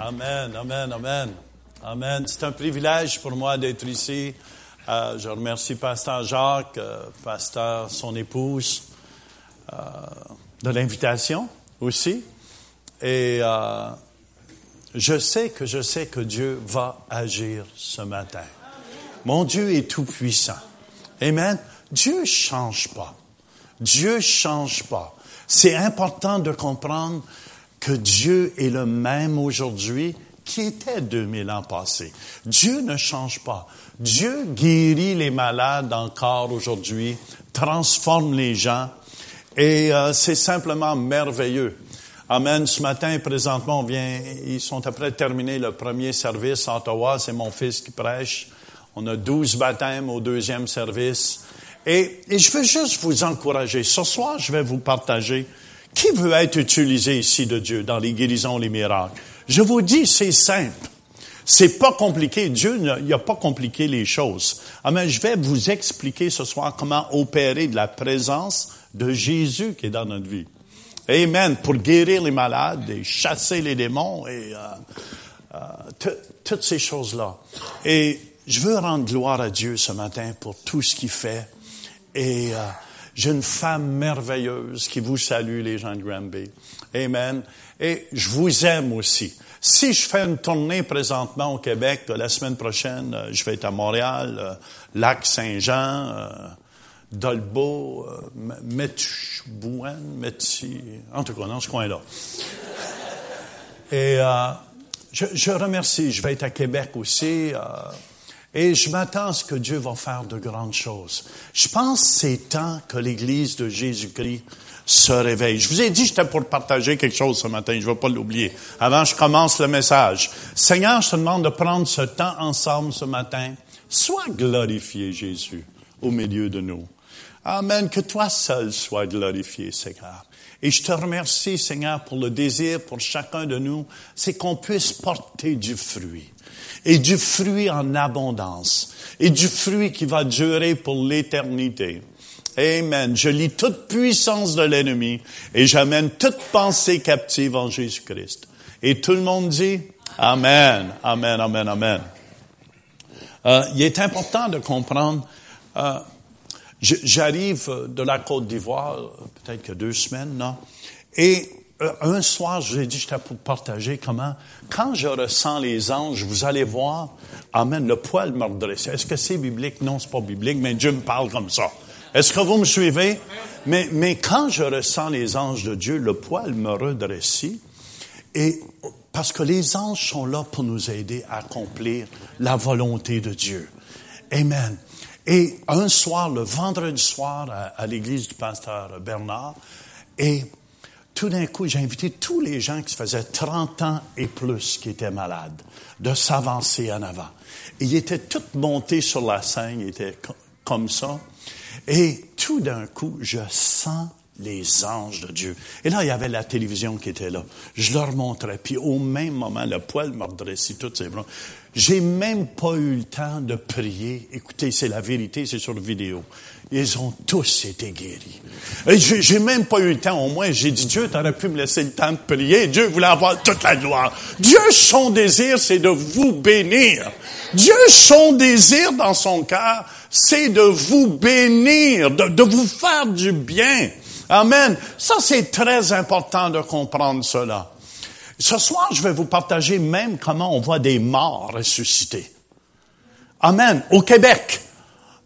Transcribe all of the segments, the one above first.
Amen, amen, amen. Amen. C'est un privilège pour moi d'être ici. Euh, je remercie Pasteur Jacques, euh, Pasteur son épouse, euh, de l'invitation aussi. Et je sais que je sais que Dieu va agir ce matin. Mon Dieu est tout puissant. Amen. Dieu change pas. Dieu change pas. C'est important de comprendre que Dieu est le même aujourd'hui qui était 2000 ans passés. Dieu ne change pas. Dieu guérit les malades encore aujourd'hui, transforme les gens, et euh, c'est simplement merveilleux. Amen. Ce matin, présentement, on vient, ils sont après de terminer le premier service à Ottawa. C'est mon fils qui prêche. On a 12 baptêmes au deuxième service. Et, et je veux juste vous encourager. Ce soir, je vais vous partager qui veut être utilisé ici de Dieu dans les guérisons, les miracles? Je vous dis, c'est simple. C'est pas compliqué. Dieu n'a pas compliqué les choses. Amen. Je vais vous expliquer ce soir comment opérer de la présence de Jésus qui est dans notre vie. Amen. Pour guérir les malades et chasser les démons et euh, euh, toutes ces choses-là. Et je veux rendre gloire à Dieu ce matin pour tout ce qu'il fait. Et euh, j'ai une femme merveilleuse qui vous salue, les gens de Granby. Amen. Et je vous aime aussi. Si je fais une tournée présentement au Québec, la semaine prochaine, euh, je vais être à Montréal, euh, Lac Saint-Jean, euh, Dolbeau, Metchbouan, Metti, en tout cas, dans ce coin-là. Et je, je, remercie, je vais être à Québec aussi. Et je m'attends à ce que Dieu va faire de grandes choses. Je pense que c'est temps que l'Église de Jésus-Christ se réveille. Je vous ai dit j'étais pour partager quelque chose ce matin, je ne vais pas l'oublier. Avant, je commence le message. Seigneur, je te demande de prendre ce temps ensemble ce matin. Sois glorifié, Jésus, au milieu de nous. Amen. Que toi seul sois glorifié, Seigneur. Et je te remercie, Seigneur, pour le désir pour chacun de nous, c'est qu'on puisse porter du fruit et du fruit en abondance, et du fruit qui va durer pour l'éternité. Amen. Je lis toute puissance de l'ennemi et j'amène toute pensée captive en Jésus-Christ. Et tout le monde dit Amen, Amen, Amen, Amen. Euh, il est important de comprendre. Euh, J'arrive de la Côte d'Ivoire, peut-être que deux semaines, non? Et euh, un soir, je vous ai dit, j'étais pour partager comment, quand je ressens les anges, vous allez voir, Amen, le poil me redresse. Est-ce que c'est biblique? Non, c'est pas biblique, mais Dieu me parle comme ça. Est-ce que vous me suivez? Mais, mais quand je ressens les anges de Dieu, le poil me redresse. Et parce que les anges sont là pour nous aider à accomplir la volonté de Dieu. Amen. Et un soir, le vendredi soir, à, l'église du pasteur Bernard, et tout d'un coup, j'ai invité tous les gens qui faisaient 30 ans et plus qui étaient malades de s'avancer en avant. Ils étaient tous montés sur la scène, ils étaient comme ça. Et tout d'un coup, je sens les anges de Dieu. Et là, il y avait la télévision qui était là. Je leur montrais. Puis au même moment, le poil me redressait toutes ces bras. J'ai même pas eu le temps de prier. Écoutez, c'est la vérité, c'est sur vidéo. Ils ont tous été guéris. J'ai même pas eu le temps. Au moins, j'ai dit, Dieu, t'aurais pu me laisser le temps de prier. Dieu voulait avoir toute la gloire. Dieu, son désir, c'est de vous bénir. Dieu, son désir dans son cœur, c'est de vous bénir, de vous faire du bien. Amen. Ça, c'est très important de comprendre cela. Ce soir, je vais vous partager même comment on voit des morts ressuscités. Amen. Au Québec,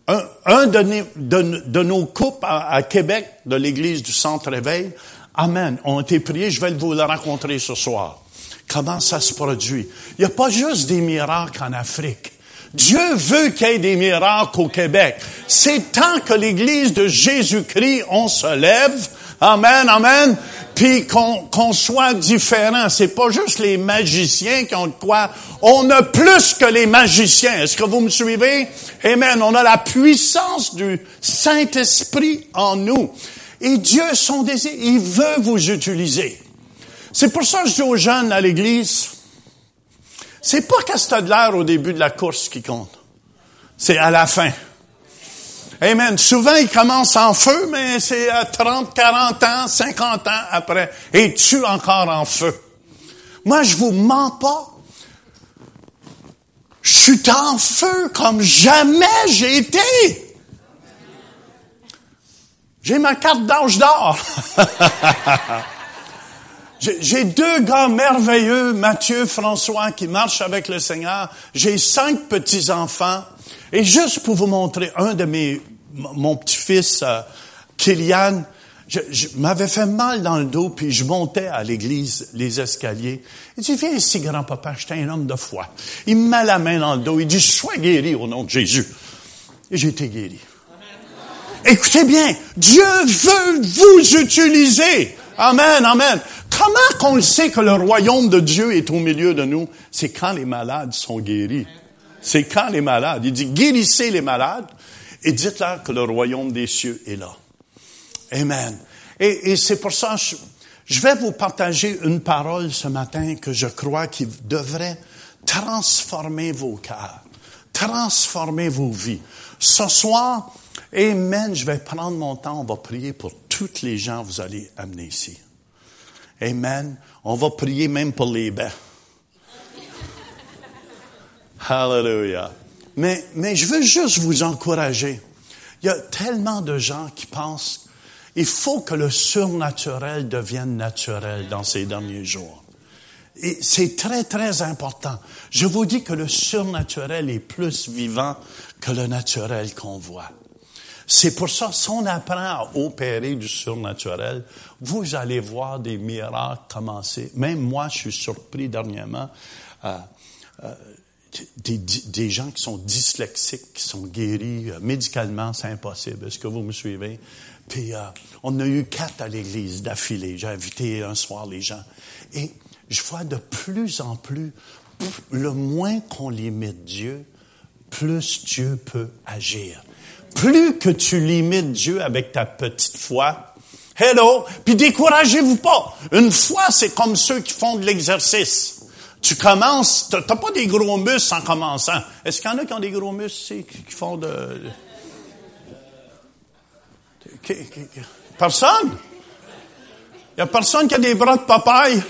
un, de, nos couples à, Québec, de l'Église du Centre Réveil, Amen, ont été priés. Je vais vous le rencontrer ce soir. Comment ça se produit? Il n'y a pas juste des miracles en Afrique. Dieu veut qu'il y ait des miracles au Québec. C'est tant que l'Église de Jésus-Christ, on se lève. Amen, amen. Puis qu'on soit différent. C'est pas juste les magiciens qui ont de quoi. On a plus que les magiciens. Est-ce que vous me suivez? Amen. On a la puissance du Saint-Esprit en nous. Et Dieu, son désir, il veut vous utiliser. C'est pour ça que je dis aux jeunes à l'Église, c'est pas qu'est-ce que de au début de la course qui compte. C'est à la fin. Amen. Souvent, ils commencent en feu, mais c'est à 30, 40 ans, 50 ans après. Et tu encore en feu. Moi, je vous mens pas. Je suis en feu comme jamais j'ai été. J'ai ma carte d'âge d'or. J'ai deux gars merveilleux, Mathieu, François, qui marchent avec le Seigneur. J'ai cinq petits-enfants. Et juste pour vous montrer, un de mes, mon petit-fils, euh, Kylian, je, je m'avais fait mal dans le dos, puis je montais à l'église, les escaliers. Il dit, viens ici, grand-papa, j'étais un homme de foi. Il me met la main dans le dos, il dit, sois guéri au nom de Jésus. Et j'ai été guéri. Écoutez bien, Dieu veut vous utiliser. Amen, amen. Comment qu'on le sait que le royaume de Dieu est au milieu de nous? C'est quand les malades sont guéris. C'est quand les malades. Il dit, guérissez les malades et dites-leur que le royaume des cieux est là. Amen. Et, c'est pour ça, je, je vais vous partager une parole ce matin que je crois qui devrait transformer vos cœurs, transformer vos vies. Ce soir, Amen, je vais prendre mon temps, on va prier pour toutes les gens que vous allez amener ici. Amen. On va prier même pour les bains. Hallelujah. Mais, mais je veux juste vous encourager. Il y a tellement de gens qui pensent il faut que le surnaturel devienne naturel dans ces derniers jours. Et c'est très, très important. Je vous dis que le surnaturel est plus vivant que le naturel qu'on voit. C'est pour ça, si on apprend à opérer du surnaturel, vous allez voir des miracles commencer. Même moi, je suis surpris dernièrement. Euh, euh, des, des, gens qui sont dyslexiques, qui sont guéris euh, médicalement, c'est impossible. Est-ce que vous me suivez? Puis on a eu quatre à l'église d'affilée. J'ai invité un soir les gens. Et je vois de plus en plus, le moins qu'on limite Dieu, plus Dieu peut agir plus que tu limites Dieu avec ta petite foi, hello, puis découragez-vous pas. Une foi, c'est comme ceux qui font de l'exercice. Tu commences, t'as pas des gros muscles en commençant. Est-ce qu'il y en a qui ont des gros muscles, qui font de... Personne? Il y a personne qui a des bras de papaye?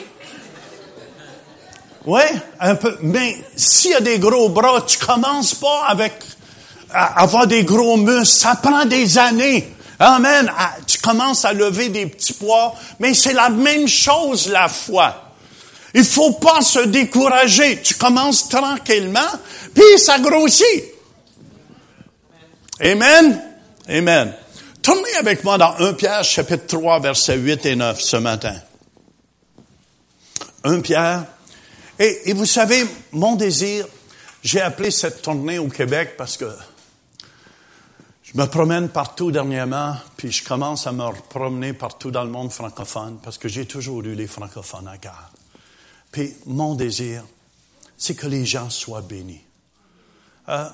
Oui, un peu. Mais s'il y a des gros bras, tu commences pas avec avoir des gros muscles, ça prend des années. Amen. Tu commences à lever des petits poids, mais c'est la même chose la foi. Il faut pas se décourager. Tu commences tranquillement, puis ça grossit. Amen. Amen. Tournez avec moi dans 1 Pierre chapitre 3 versets 8 et 9 ce matin. 1 Pierre. Et, et vous savez, mon désir, j'ai appelé cette tournée au Québec parce que je me promène partout dernièrement, puis je commence à me promener partout dans le monde francophone, parce que j'ai toujours eu les francophones à cœur. Puis mon désir, c'est que les gens soient bénis. Euh,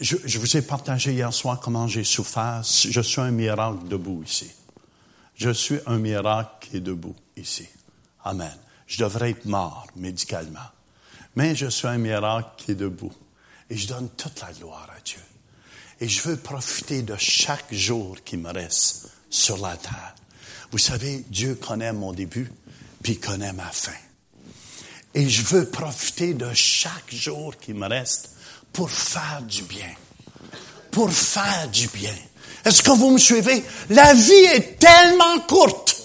je, je, vous ai partagé hier soir comment j'ai souffert. Je suis un miracle debout ici. Je suis un miracle qui est debout ici. Amen. Je devrais être mort médicalement. Mais je suis un miracle qui est debout. Et je donne toute la gloire à Dieu. Et je veux profiter de chaque jour qui me reste sur la terre. Vous savez, Dieu connaît mon début, puis connaît ma fin. Et je veux profiter de chaque jour qui me reste pour faire du bien. Pour faire du bien. Est-ce que vous me suivez? La vie est tellement courte.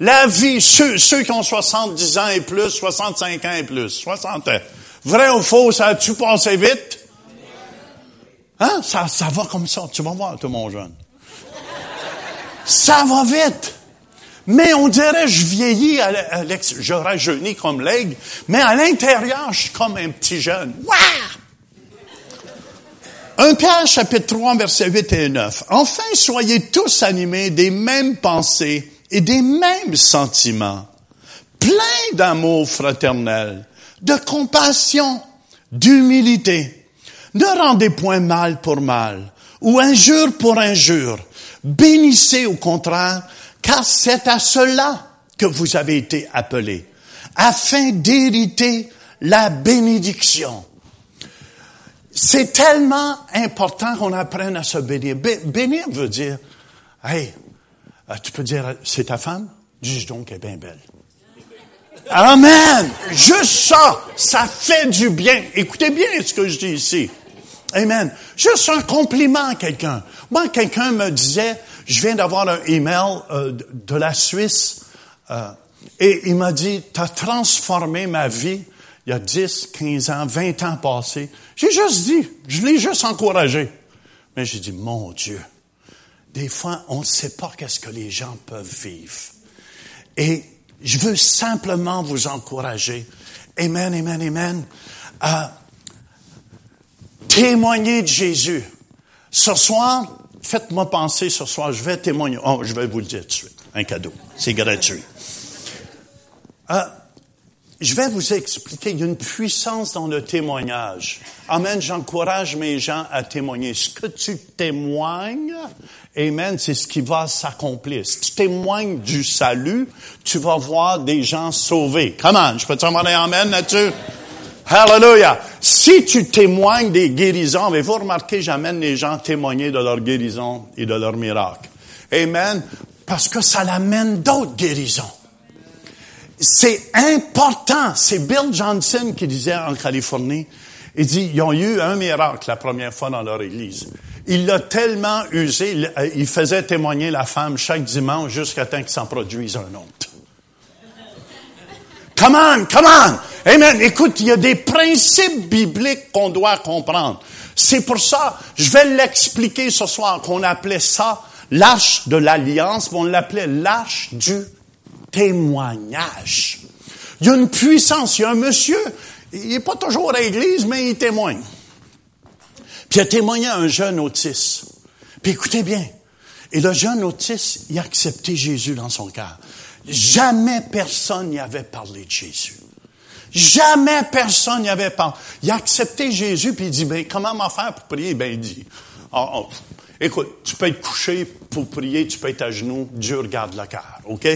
La vie, ceux, qui ont 70 ans et plus, 65 ans et plus, 60 ans. Vrai ou faux, ça a-tu passé vite? Hein? Ça, ça va comme ça. Tu vas voir, tout mon jeune. Ça va vite. Mais on dirait, je vieillis à je rajeunis comme l'aigle, mais à l'intérieur, je suis comme un petit jeune. Un 1 Pierre, chapitre 3, versets 8 et 9. Enfin, soyez tous animés des mêmes pensées et des mêmes sentiments, pleins d'amour fraternel, de compassion, d'humilité, ne rendez point mal pour mal, ou injure pour injure. Bénissez au contraire, car c'est à cela que vous avez été appelés, afin d'hériter la bénédiction. C'est tellement important qu'on apprenne à se bénir. Bénir veut dire, hey, euh, tu peux dire, c'est ta femme? Dis donc, elle est bien belle. Amen. Juste ça, ça fait du bien. Écoutez bien ce que je dis ici. Amen. Juste un compliment à quelqu'un. Moi, quelqu'un me disait, je viens d'avoir un email euh, de la Suisse, euh, et il m'a dit, tu as transformé ma vie il y a 10, 15 ans, 20 ans passés. J'ai juste dit, je l'ai juste encouragé. Mais j'ai dit, mon Dieu, des fois, on ne sait pas qu'est-ce que les gens peuvent vivre. Et je veux simplement vous encourager. Amen, amen, amen. À témoigner de Jésus. Ce soir, faites-moi penser ce soir, je vais témoigner. Oh, je vais vous le dire tout de suite. Un cadeau. C'est gratuit. Euh, je vais vous expliquer, il y a une puissance dans le témoignage. Amen, j'encourage mes gens à témoigner. Ce que tu témoignes, Amen, c'est ce qui va s'accomplir. Si tu témoignes du salut, tu vas voir des gens sauvés. Comment? Je peux te demander Amen là-dessus? Hallelujah. Si tu témoignes des guérisons, avez-vous remarqué, j'amène les gens témoigner de leur guérison et de leur miracle. Amen. Parce que ça l'amène d'autres guérisons. C'est important. C'est Bill Johnson qui disait en Californie, il dit, ils ont eu un miracle la première fois dans leur église. Il l'a tellement usé, il euh, faisait témoigner la femme chaque dimanche jusqu'à temps qu'il s'en produise un autre. Come on, come on! Amen. Écoute, il y a des principes bibliques qu'on doit comprendre. C'est pour ça, je vais l'expliquer ce soir, qu'on appelait ça l'arche de l'alliance, mais on l'appelait l'arche du témoignage. Il y a une puissance. Il y a un monsieur, il n'est pas toujours à l'église, mais il témoigne. Puis il a témoigné à un jeune autiste. Puis écoutez bien. Et le jeune autiste, il a accepté Jésus dans son cœur. Jamais personne n'y avait parlé de Jésus. Jamais personne n'y avait parlé. Il a accepté Jésus, puis il dit, ben, comment m'en faire pour prier? Ben, il dit, oh, écoute, tu peux être couché pour prier, tu peux être à genoux, Dieu regarde le cœur, OK?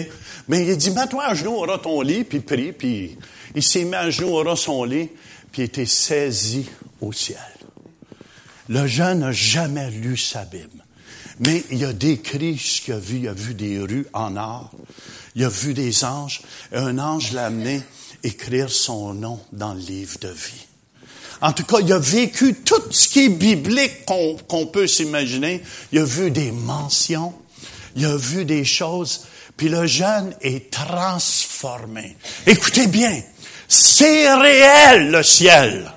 Mais il dit, mets-toi à genoux, aura ton lit, puis prie, puis il s'est mis à genoux, aura son lit, puis il était saisi au ciel. Le jeune n'a jamais lu sa Bible, mais il a décrit ce qu'il a vu. Il a vu des rues en or, il a vu des anges, un ange l'a amené écrire son nom dans le livre de vie. En tout cas, il a vécu tout ce qui est biblique qu'on peut s'imaginer. Il a vu des mentions, il a vu des choses puis le jeune est transformé. Écoutez bien, c'est réel le ciel.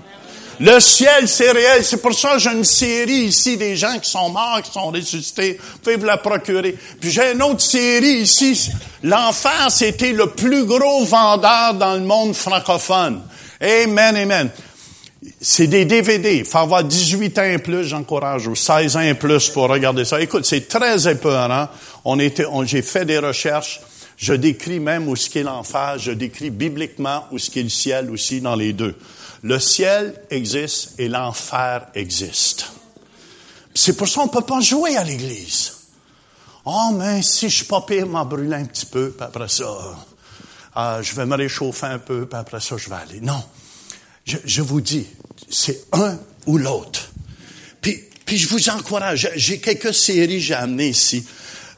Le ciel, c'est réel. C'est pour ça que j'ai une série ici des gens qui sont morts, qui sont ressuscités. Vous pouvez vous la procurer. Puis j'ai une autre série ici. L'enfer, c'était le plus gros vendeur dans le monde francophone. Amen, amen. C'est des DVD. Il faut avoir 18 ans et plus, j'encourage, ou 16 ans et plus pour regarder ça. Écoute, c'est très épeurant. On était, j'ai fait des recherches. Je décris même où ce qu'est l'enfer. Je décris bibliquement où ce qu'est le ciel aussi dans les deux. Le ciel existe et l'enfer existe. C'est pour ça qu'on peut pas jouer à l'église. Oh, mais si je suis pas pire, m'en brûler un petit peu, puis après ça, euh, je vais me réchauffer un peu, puis après ça, je vais aller. Non. Je, vous dis, c'est un ou l'autre. Puis, puis je vous encourage. J'ai quelques séries j'ai amenées ici.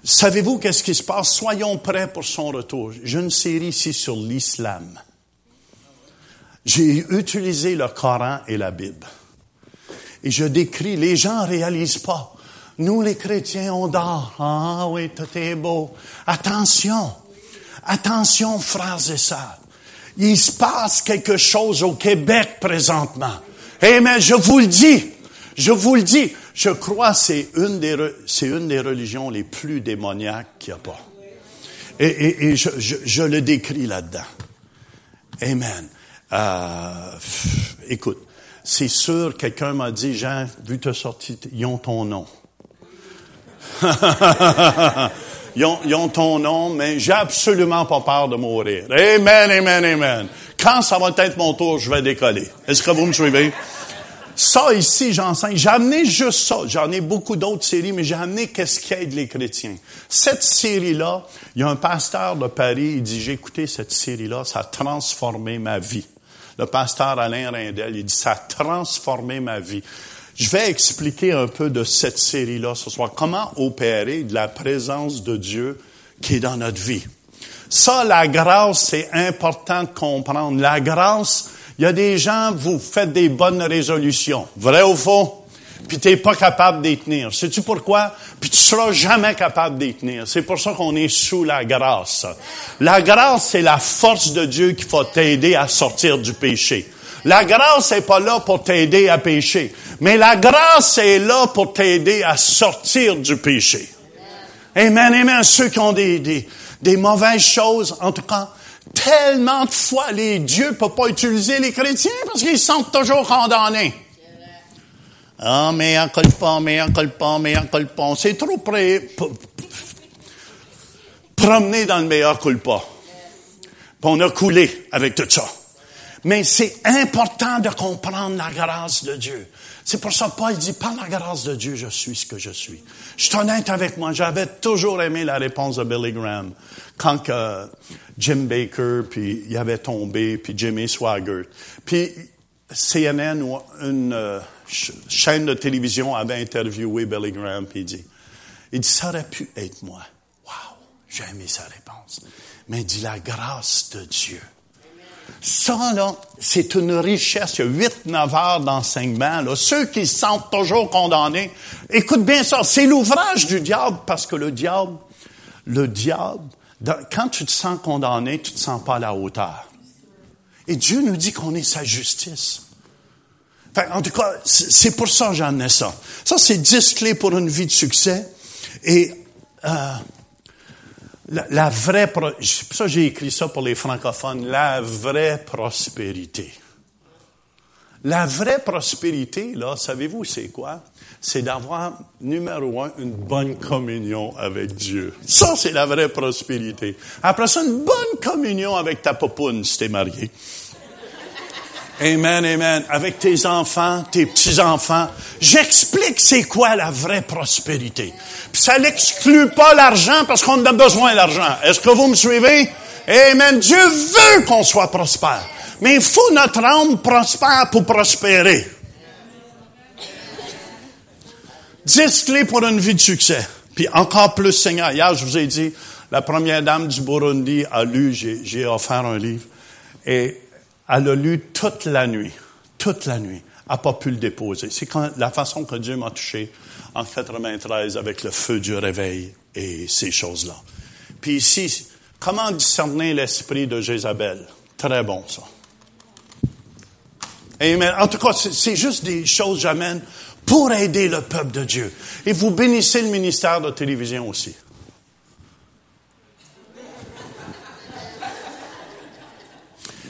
Savez-vous qu'est-ce qui se passe? Soyons prêts pour son retour. J'ai une série ici sur l'islam. J'ai utilisé le Coran et la Bible. Et je décris, les gens réalisent pas. Nous, les chrétiens, on dort. Ah oui, tout est beau. Attention. Attention, frères et sœurs. Il se passe quelque chose au Québec présentement. Eh mais je vous le dis. Je vous le dis. Je crois que c'est une des, c'est une des religions les plus démoniaques qu'il n'y a pas. Et, je, le décris là-dedans. Amen. Euh, écoute, c'est sûr, quelqu'un m'a dit, Jean, vu ta sortie, ils ont ton nom. ils, ont, ils ont ton nom, mais j'ai absolument pas peur de mourir. Amen, amen, amen. Quand ça va être mon tour, je vais décoller. Est-ce que vous me suivez? Ça ici, j'enseigne. J'ai amené juste ça. J'en ai beaucoup d'autres séries, mais j'ai amené qu'est-ce qui aide les chrétiens. Cette série-là, il y a un pasteur de Paris, il dit, j'ai écouté cette série-là, ça a transformé ma vie. Le pasteur Alain Rindel, il dit, ça a transformé ma vie. Je vais expliquer un peu de cette série-là ce soir. Comment opérer de la présence de Dieu qui est dans notre vie. Ça, la grâce, c'est important de comprendre. La grâce, il y a des gens, vous faites des bonnes résolutions. Vrai ou faux? Puis t'es pas capable d'y tenir. Sais-tu pourquoi? Puis tu seras jamais capable d'y tenir. C'est pour ça qu'on est sous la grâce. La grâce, c'est la force de Dieu qui va t'aider à sortir du péché. La grâce n'est pas là pour t'aider à pécher, mais la grâce est là pour t'aider à sortir du péché. Amen, amen. Ceux qui ont des, des, des mauvaises choses, en tout cas, tellement de fois, les dieux ne peuvent pas utiliser les chrétiens parce qu'ils sont toujours condamnés. Ah, mais un colpon, mais un colpon, mais un colpon. C'est trop près, promener dans le meilleur culpa. Puis on a coulé avec tout ça. Mais c'est important de comprendre la grâce de Dieu. C'est pour ça que Paul dit, par la grâce de Dieu, je suis ce que je suis. Je suis honnête avec moi. J'avais toujours aimé la réponse de Billy Graham. Quand que Jim Baker, puis il avait tombé, puis Jimmy Swaggart. Puis CNN une euh, chaîne de télévision avait interviewé Billy Graham, puis il dit, il dit, ça aurait pu être moi. Wow, j'ai aimé sa réponse. Mais il dit, la grâce de Dieu ça, là, c'est une richesse. Il y a huit, neuf heures d'enseignement. Là. Ceux qui se sentent toujours condamnés, écoute bien ça. C'est l'ouvrage du diable parce que le diable, le diable, quand tu te sens condamné, tu te sens pas à la hauteur. Et Dieu nous dit qu'on est sa justice. En tout cas, c'est pour ça que j'en ai ça. Ça, c'est dix clés pour une vie de succès. Et euh, la, vraie, ça j'ai écrit ça pour les francophones, la vraie prospérité. La vraie prospérité, là, savez-vous c'est quoi? C'est d'avoir, numéro un, une bonne communion avec Dieu. Ça, c'est la vraie prospérité. Après ça, une bonne communion avec ta popoune si t'es marié. Amen, amen. Avec tes enfants, tes petits-enfants. J'explique c'est quoi la vraie prospérité. Puis ça n'exclut pas l'argent parce qu'on a besoin d'argent. Est-ce que vous me suivez? Amen. Dieu veut qu'on soit prospère. Mais il faut notre âme prospère pour prospérer. Dix clés pour une vie de succès. Puis encore plus, Seigneur. Hier, je vous ai dit, la première dame du Burundi a lu, j'ai offert un livre. Et elle a lu toute la nuit, toute la nuit. Elle n'a pas pu le déposer. C'est la façon que Dieu m'a touché en 93 avec le feu du réveil et ces choses-là. Puis ici, comment discerner l'esprit de Jézabel? Très bon, ça. Amen. En tout cas, c'est juste des choses que j'amène pour aider le peuple de Dieu. Et vous bénissez le ministère de télévision aussi.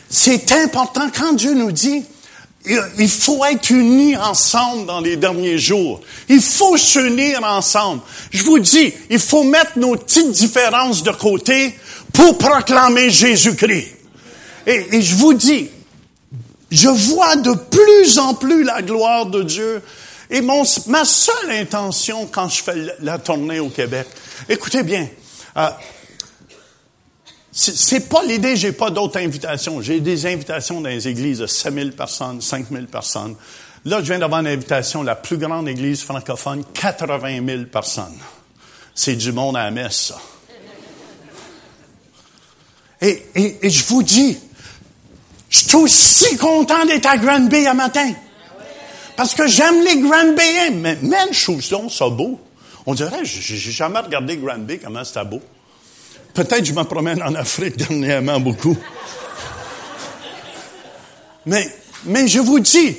C'est important quand Dieu nous dit, il faut être unis ensemble dans les derniers jours. Il faut s'unir ensemble. Je vous dis, il faut mettre nos petites différences de côté pour proclamer Jésus-Christ. Et, je vous dis, je vois de plus en plus la gloire de Dieu. Et mon, ma seule intention quand je fais la tournée au Québec, écoutez bien, euh, c'est pas l'idée, j'ai pas d'autres invitations. J'ai des invitations dans les églises de 5000 personnes, 5000 personnes. Là, je viens d'avoir une invitation, la plus grande église francophone, 80 000 personnes. C'est du monde à la messe, ça. Et, et, je vous dis, je suis aussi content d'être à Grand Bay à matin. Parce que j'aime les Grand Bay. Mais même, je trouve ça beau. On dirait, j'ai jamais regardé Grand Bay, comment c'était beau. Peut-être que je me promène en Afrique dernièrement beaucoup. Mais, mais je vous dis,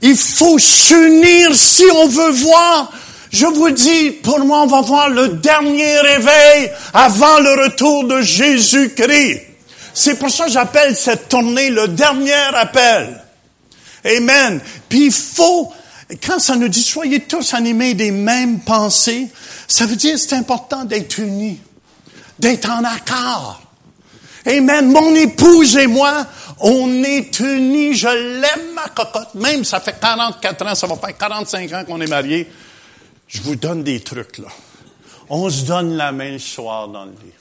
il faut s'unir si on veut voir. Je vous dis, pour moi, on va voir le dernier réveil avant le retour de Jésus-Christ. C'est pour ça que j'appelle cette tournée le dernier appel. Amen. Puis il faut, quand ça nous dit soyez tous animés des mêmes pensées, ça veut dire c'est important d'être unis d'être en accord. Amen. Mon épouse et moi, on est unis. Je l'aime, ma cocotte. Même, ça fait 44 ans, ça va faire 45 ans qu'on est mariés. Je vous donne des trucs, là. On se donne la main le soir dans le lit.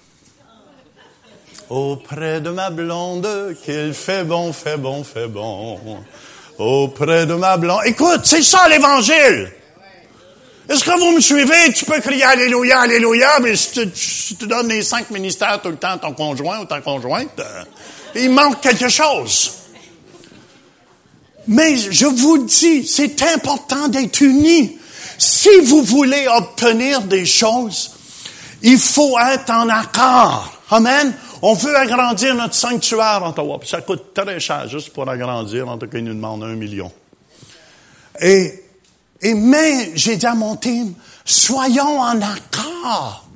Auprès de ma blonde, qu'il fait bon, fait bon, fait bon. Auprès de ma blonde. Écoute, c'est ça l'évangile. Est-ce que vous me suivez? Tu peux crier Alléluia, Alléluia, mais si tu, donnes les cinq ministères tout le temps à ton conjoint ou ta conjointe, euh, il manque quelque chose. Mais je vous dis, c'est important d'être unis. Si vous voulez obtenir des choses, il faut être en accord. Amen. On veut agrandir notre sanctuaire en Ottawa. ça coûte très cher juste pour agrandir. En tout cas, il nous demande un million. Et, et mais, j'ai dit à mon team, soyons en accord.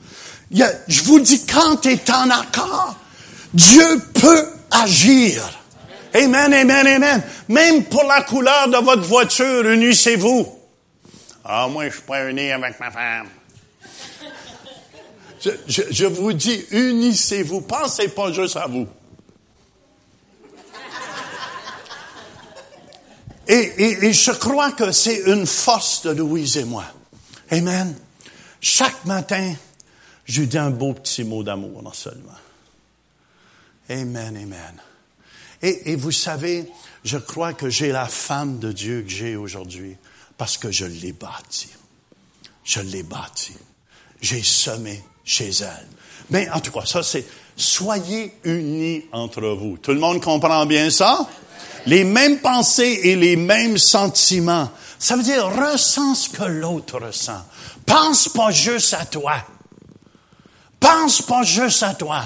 je vous dis, quand tu es en accord, Dieu peut agir. Amen, amen, amen. Même pour la couleur de votre voiture, unissez-vous. Ah, moi, je suis pas uni avec ma femme. Je, vous dis, unissez-vous. Pensez pas juste à vous. Et, et, je crois que c'est une force de Louise et moi. Amen. Chaque matin, je lui dis un beau petit mot d'amour, non seulement. Amen, amen. Et, et, vous savez, je crois que j'ai la femme de Dieu que j'ai aujourd'hui parce que je l'ai bâtie. Je l'ai bâtie. J'ai semé chez elle. Mais en tout cas, ça c'est soyez unis entre vous. Tout le monde comprend bien ça? Les mêmes pensées et les mêmes sentiments. Ça veut dire ressens ce que l'autre ressent. Pense pas juste à toi. Pense pas juste à toi.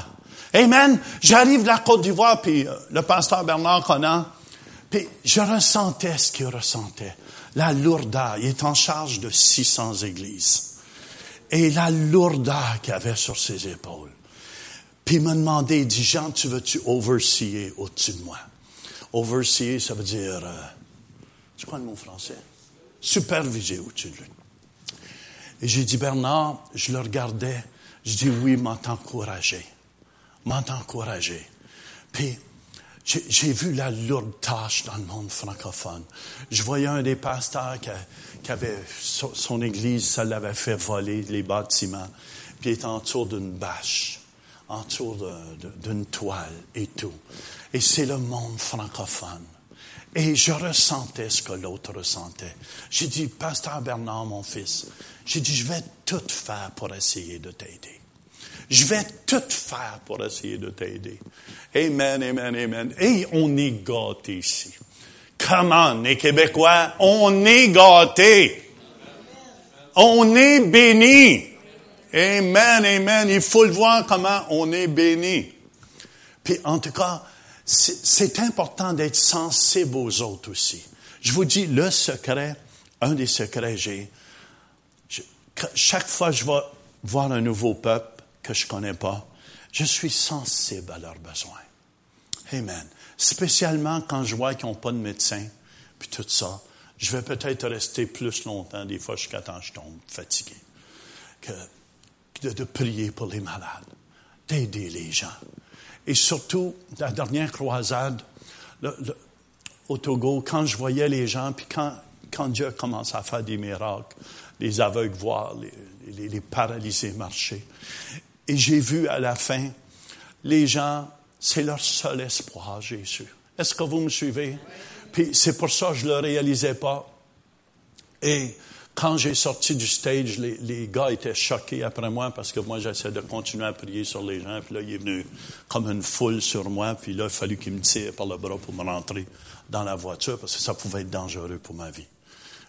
Amen. J'arrive de la Côte d'Ivoire, puis euh, le pasteur Bernard Conan, puis je ressentais ce qu'il ressentait. La lourdeur. Il est en charge de 600 églises et la lourdeur qu'il avait sur ses épaules. Puis il m'a demandé, il dit, Jean, tu veux-tu overseer au-dessus de moi? Overseer, ça veut dire, euh, c'est le mot français? Superviser au-dessus de lui. Et j'ai dit, Bernard, je le regardais, je dis, oui, m'a encouragé. M'a encouragé. Puis, j'ai vu la lourde tâche dans le monde francophone. Je voyais un des pasteurs qui, avait son, église, ça l'avait fait voler les bâtiments, puis il était autour d'une bâche, autour d'une toile et tout. Et c'est le monde francophone. Et je ressentais ce que l'autre ressentait. J'ai dit, Pasteur Bernard, mon fils, j'ai dit, je vais tout faire pour essayer de t'aider. Je vais tout faire pour essayer de t'aider. Amen, amen, amen. Et on est gâtés ici. Comment, les Québécois? On est gâtés. On est bénis. Amen, amen. Il faut le voir comment on est bénis. Puis, en tout cas, c'est important d'être sensible aux autres aussi. Je vous dis, le secret, un des secrets, j'ai, chaque fois que je vais voir un nouveau peuple, que je connais pas, je suis sensible à leurs besoins. Amen. Spécialement quand je vois qu'ils n'ont pas de médecin, puis tout ça, je vais peut-être rester plus longtemps, des fois jusqu'à temps que je tombe fatigué, que, de, prier pour les malades, d'aider les gens. Et surtout, la dernière croisade, au Togo, quand je voyais les gens, puis quand, quand Dieu commence à faire des miracles, les aveugles voir, les, paralysés marcher, et j'ai vu à la fin, les gens, c'est leur seul espoir, Jésus. Est-ce que vous me suivez? Puis c'est pour ça que je ne le réalisais pas. Et quand j'ai sorti du stage, les, gars étaient choqués après moi parce que moi, j'essaie de continuer à prier sur les gens. Puis là, il est venu comme une foule sur moi. Puis là, il a fallu qu'il me tire par le bras pour me rentrer dans la voiture parce que ça pouvait être dangereux pour ma vie.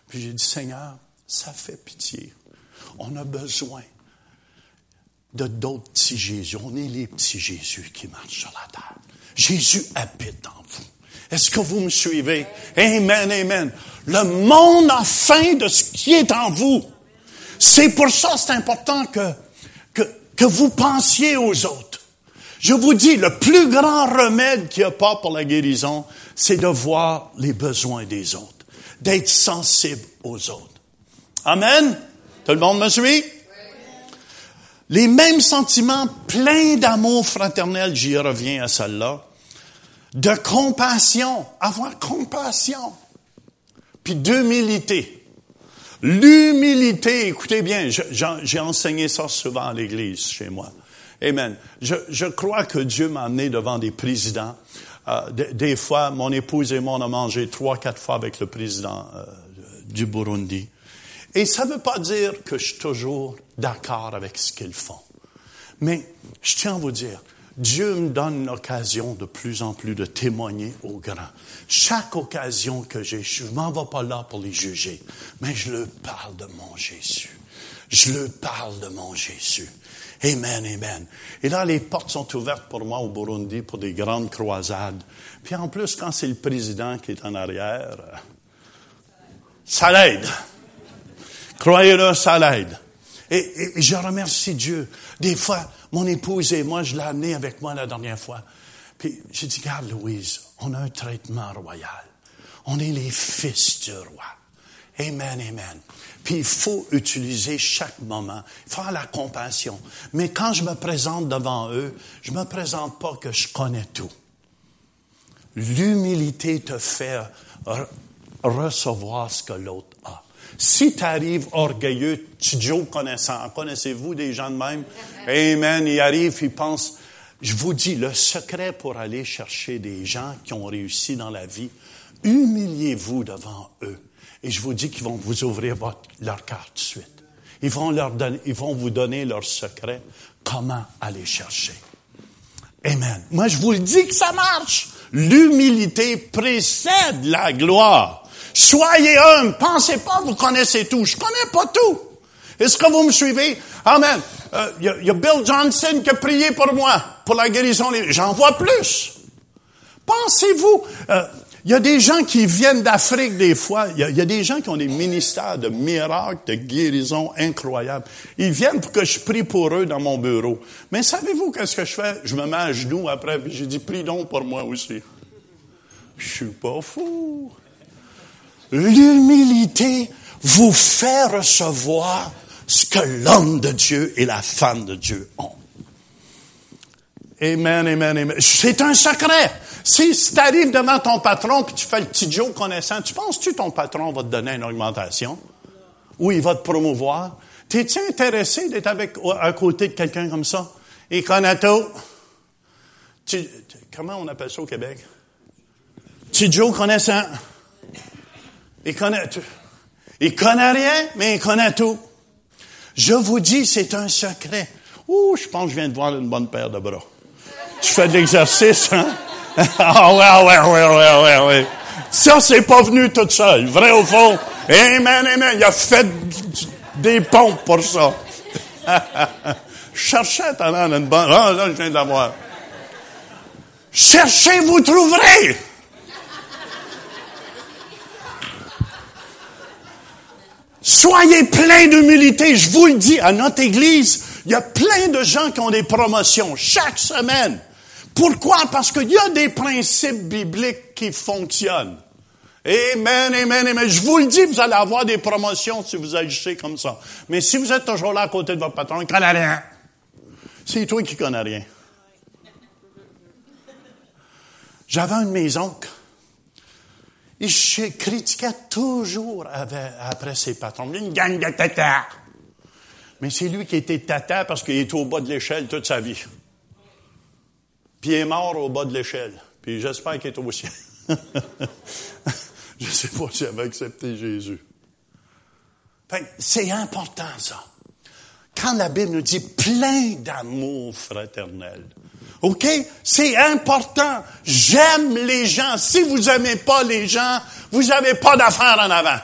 Puis j'ai dit, Seigneur, ça fait pitié. On a besoin de d'autres petits Jésus. On est les petits Jésus qui marchent sur la terre. Jésus habite en vous. Est-ce que vous me suivez? Amen, amen. Le monde a faim de ce qui est en vous. C'est pour ça c'est important que, que, que vous pensiez aux autres. Je vous dis, le plus grand remède qu'il n'y a pas pour la guérison, c'est de voir les besoins des autres, d'être sensible aux autres. Amen? Tout le monde me suit? Les mêmes sentiments pleins d'amour fraternel, j'y reviens à celle-là, de compassion, avoir compassion, puis d'humilité. L'humilité, écoutez bien, j'ai enseigné ça souvent à l'Église chez moi. Amen. Je, crois que Dieu m'a amené devant des présidents. Euh, des, fois, mon épouse et moi, on a mangé trois, quatre fois avec le président euh, du Burundi. Et ça ne veut pas dire que je suis toujours d'accord avec ce qu'ils font. Mais je tiens à vous dire, Dieu me donne l'occasion de plus en plus de témoigner aux grands. Chaque occasion que j'ai, je ne m'en vais pas là pour les juger, mais je leur parle de mon Jésus. Je leur parle de mon Jésus. Amen, amen. Et là, les portes sont ouvertes pour moi au Burundi pour des grandes croisades. Puis en plus, quand c'est le président qui est en arrière, ça l'aide. Croyez-le, ça l'aide. Et, et, je remercie Dieu. Des fois, mon épouse et moi, je l'ai amené avec moi la dernière fois. Puis j'ai dit, regarde Louise, on a un traitement royal. On est les fils du roi. Amen, amen. Puis il faut utiliser chaque moment, faire la compassion. Mais quand je me présente devant eux, je me présente pas que je connais tout. L'humilité te fait recevoir ce que l'autre. Si tu arrives orgueilleux, Joe connaissant, connaissez-vous des gens de même? Amen. Ils arrivent, ils pensent, je vous dis, le secret pour aller chercher des gens qui ont réussi dans la vie, humiliez-vous devant eux. Et je vous dis qu'ils vont vous ouvrir votre, leur carte tout de suite. Ils vont, leur donner, ils vont vous donner leur secret, comment aller chercher. Amen. Moi, je vous le dis que ça marche. L'humilité précède la gloire. Soyez humble. Pensez pas, vous connaissez tout. Je connais pas tout. Est-ce que vous me suivez? Amen. Il euh, y, a Bill Johnson qui a prié pour moi, pour la guérison. J'en vois plus. Pensez-vous, euh, il y a des gens qui viennent d'Afrique des fois. Il y, a des gens qui ont des ministères de miracles, de guérison incroyables. Ils viennent pour que je prie pour eux dans mon bureau. Mais savez-vous qu'est-ce que je fais? Je me mets à genoux après, j'ai dit, prie donc pour moi aussi. Je suis pas fou. L'humilité vous fait recevoir ce que l'homme de Dieu et la femme de Dieu ont. Amen, amen, amen. C'est un secret. Si, tu arrives devant ton patron et tu fais le petit Joe connaissant, tu penses-tu ton patron va te donner une augmentation? Ou il va te promouvoir? T'es-tu intéressé d'être avec, à côté de quelqu'un comme ça? Il connaît tout. comment on appelle ça au Québec? Petit Joe connaissant. Il connaît tout. Il connaît rien, mais il connaît tout. Je vous dis, c'est un secret. Ouh, je pense que je viens de voir une bonne paire de bras. Tu fais de l'exercice, hein? Ah ouais, ouais, ouais, ouais, ouais, ouais. Ça, c'est pas venu tout seul. Vrai au fond. Amen, amen. Il a fait des pompes pour ça. je cherchais talent une bonne. Ah, là, je viens de l'avoir. Cherchez, vous trouverez. Soyez plein d'humilité. Je vous le dis, à notre église, il y a plein de gens qui ont des promotions chaque semaine. Pourquoi? Parce qu'il y a des principes bibliques qui fonctionnent. Amen, amen, amen. Je vous le dis, vous allez avoir des promotions si vous agissez comme ça. Mais si vous êtes toujours là à côté de votre patron, il connaît rien. C'est toi qui connais rien. J'avais une maison. Et je critiquais toujours après ses patrons. Une gang de tata. Mais c'est lui qui était tata parce qu'il est au bas de l'échelle toute sa vie. Puis il est mort au bas de l'échelle. Puis j'espère qu'il est au ciel. Je ne sais pas s'il avait accepté Jésus. C'est important, ça. Quand la Bible nous dit plein d'amour fraternel, OK? C'est important. J'aime les gens. Si vous n'aimez pas les gens, vous n'avez pas d'affaires en avant.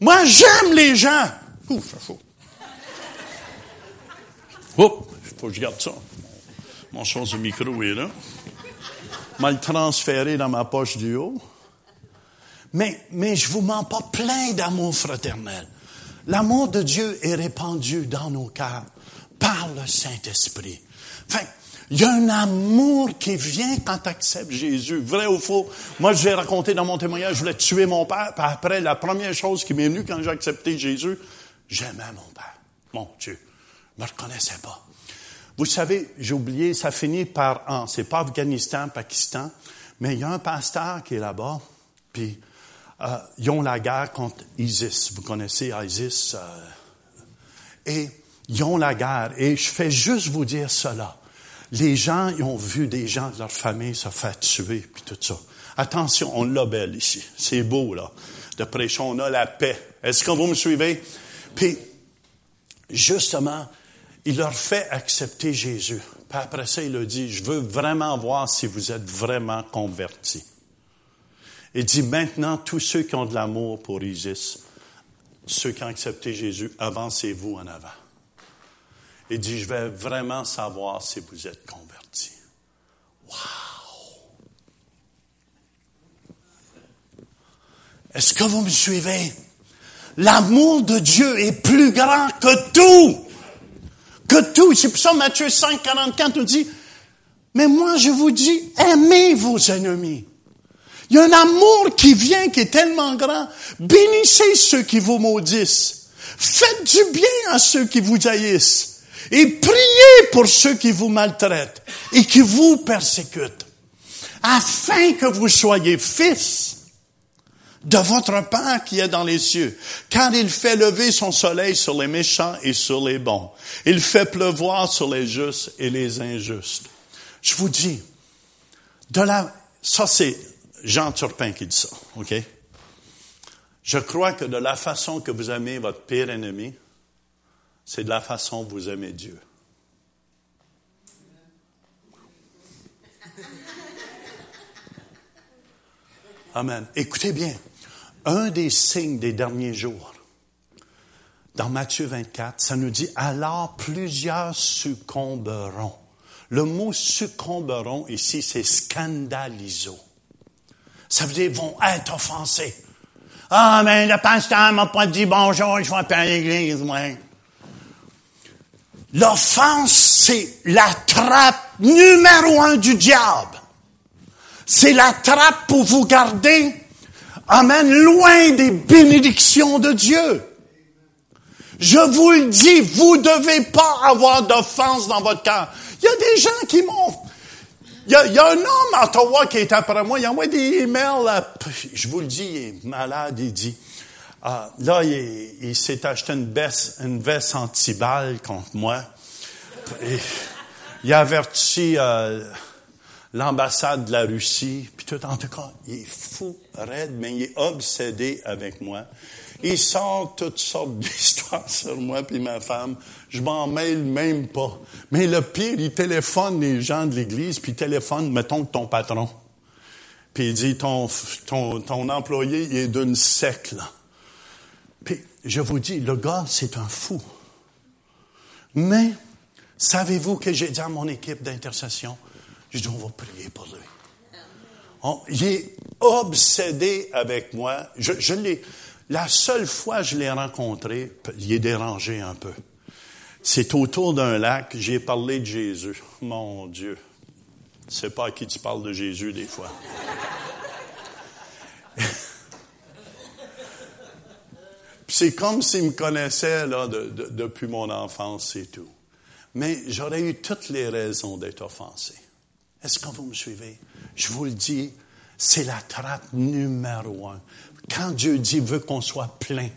Moi, j'aime les gens. Ouf, ça faut. Oups, faut que je garde ça. Mon chose de micro est là. M'a le transféré dans ma poche du haut. Mais, mais je vous mens pas plein d'amour fraternel. L'amour de Dieu est répandu dans nos cœurs par le Saint-Esprit. Enfin, il y a un amour qui vient quand tu acceptes Jésus. Vrai ou faux? Moi, je vais raconter dans mon témoignage, je voulais tuer mon père. Puis après, la première chose qui m'est venue quand j'ai accepté Jésus, j'aimais mon père. Mon Dieu. Je ne me reconnaissais pas. Vous savez, j'ai oublié, ça finit par un, c'est pas Afghanistan, Pakistan, mais il y a un pasteur qui est là-bas, puis euh, ils ont la guerre contre ISIS. Vous connaissez ISIS? Euh, et ils ont la guerre. Et je fais juste vous dire cela. Les gens, ils ont vu des gens de leur famille se faire tuer, puis tout ça. Attention, on l'a belle ici. C'est beau, là. de prêchons a la paix. Est-ce que vous me suivez? Puis, justement, il leur fait accepter Jésus. Puis après ça, il leur dit, je veux vraiment voir si vous êtes vraiment convertis. Il dit, maintenant, tous ceux qui ont de l'amour pour Isis, ceux qui ont accepté Jésus, avancez-vous en avant. Il dit, je vais vraiment savoir si vous êtes convertis. Wow! Est-ce que vous me suivez? L'amour de Dieu est plus grand que tout. Que tout. C'est pour ça Matthieu 5, 44 nous dit, mais moi je vous dis, aimez vos ennemis. Il y a un amour qui vient qui est tellement grand. Bénissez ceux qui vous maudissent. Faites du bien à ceux qui vous haïssent. Et priez pour ceux qui vous maltraitent et qui vous persécutent. Afin que vous soyez fils de votre Père qui est dans les cieux, car il fait lever son soleil sur les méchants et sur les bons. Il fait pleuvoir sur les justes et les injustes. Je vous dis, de la, ça c'est Jean Turpin qui dit ça, ok? Je crois que de la façon que vous aimez votre pire ennemi, c'est de la façon vous aimez Dieu. Amen. Écoutez bien un des signes des derniers jours. Dans Matthieu 24, ça nous dit, alors plusieurs succomberont. Le mot succomberont ici, c'est scandaliso. Ça veut dire vont être offensés. Ah, mais le pasteur m'a pas dit bonjour, je vais pas à l'église, moi. L'offense, c'est la trappe numéro un du diable. C'est la trappe pour vous garder Amen. Loin des bénédictions de Dieu. Je vous le dis, vous ne devez pas avoir d'offense dans votre cœur. Il y a des gens qui m'ont... Il y, a, un homme à Ottawa qui est après moi, il envoie des emails, je vous le dis, il est malade, il dit, ah, là, il, s'est acheté une veste, une veste anti-balle contre moi. il a averti euh, l'ambassade de la Russie, puis tout en tout cas, il est fou, raide, mais il est obsédé avec moi. Il sort toutes sortes d'histoires sur moi puis ma femme. Je m'en mêle même pas. Mais le pire, il téléphone les gens de l'Église, puis il téléphone, mettons, ton patron. Puis il dit, ton, ton, ton employé, il est d'une sec, là. Puis je vous dis, le gars, c'est un fou. Mais, savez-vous que j'ai dit à mon équipe d'intercession? Je dis, on va prier pour lui. il est obsédé avec moi. Je, je l'ai, la seule fois que je l'ai rencontré, il est dérangé un peu. C'est autour d'un lac, j'ai parlé de Jésus. Mon Dieu. C'est pas à qui tu parles de Jésus des fois. c'est comme s'il me connaissait là, depuis mon enfance et tout. Mais j'aurais eu toutes les raisons d'être offensé. Est-ce que vous me suivez? Je vous le dis, c'est la trappe numéro un. Quand Dieu dit veut qu'on soit plein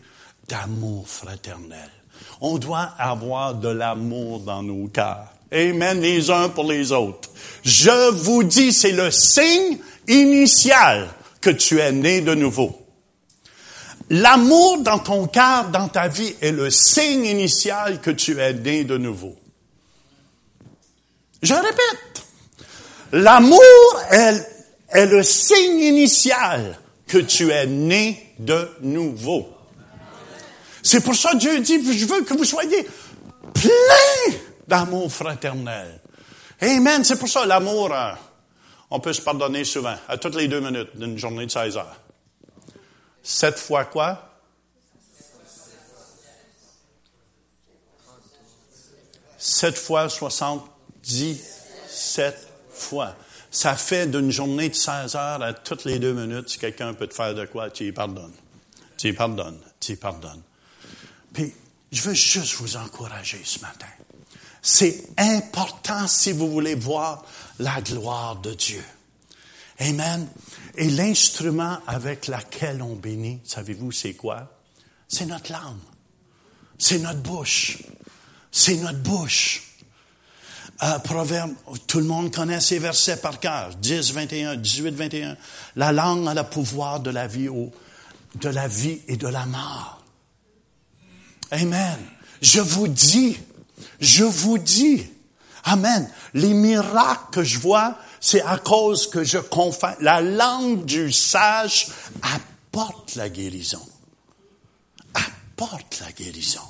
d'amour fraternel, on doit avoir de l'amour dans nos cœurs. Amen, les uns pour les autres. Je vous dis, c'est le signe initial que tu es né de nouveau. L'amour dans ton cœur, dans ta vie, est le signe initial que tu es né de nouveau. Je répète, L'amour est, le signe initial que tu es né de nouveau. C'est pour ça que Dieu dit, je veux que vous soyez plein d'amour fraternel. Amen. C'est pour ça l'amour, euh, on peut se pardonner souvent, à toutes les deux minutes d'une journée de 16 heures. Sept fois quoi? Sept fois soixante-dix-sept fois. Ça fait d'une journée de 16 heures à toutes les deux minutes, si quelqu'un peut te faire de quoi, tu y pardonnes. Tu y pardonnes, tu y pardonnes. Puis, je veux juste vous encourager ce matin. C'est important si vous voulez voir la gloire de Dieu. Amen. Et l'instrument avec lequel on bénit, savez-vous, c'est quoi? C'est notre langue. C'est notre bouche. C'est notre bouche. Euh, proverbe, tout le monde connaît ces versets par cœur. 10, 21, 18, 21. La langue a le pouvoir de la vie au, de la vie et de la mort. Amen. Je vous dis, je vous dis, Amen. Les miracles que je vois, c'est à cause que je confesse. La langue du sage apporte la guérison. Apporte la guérison.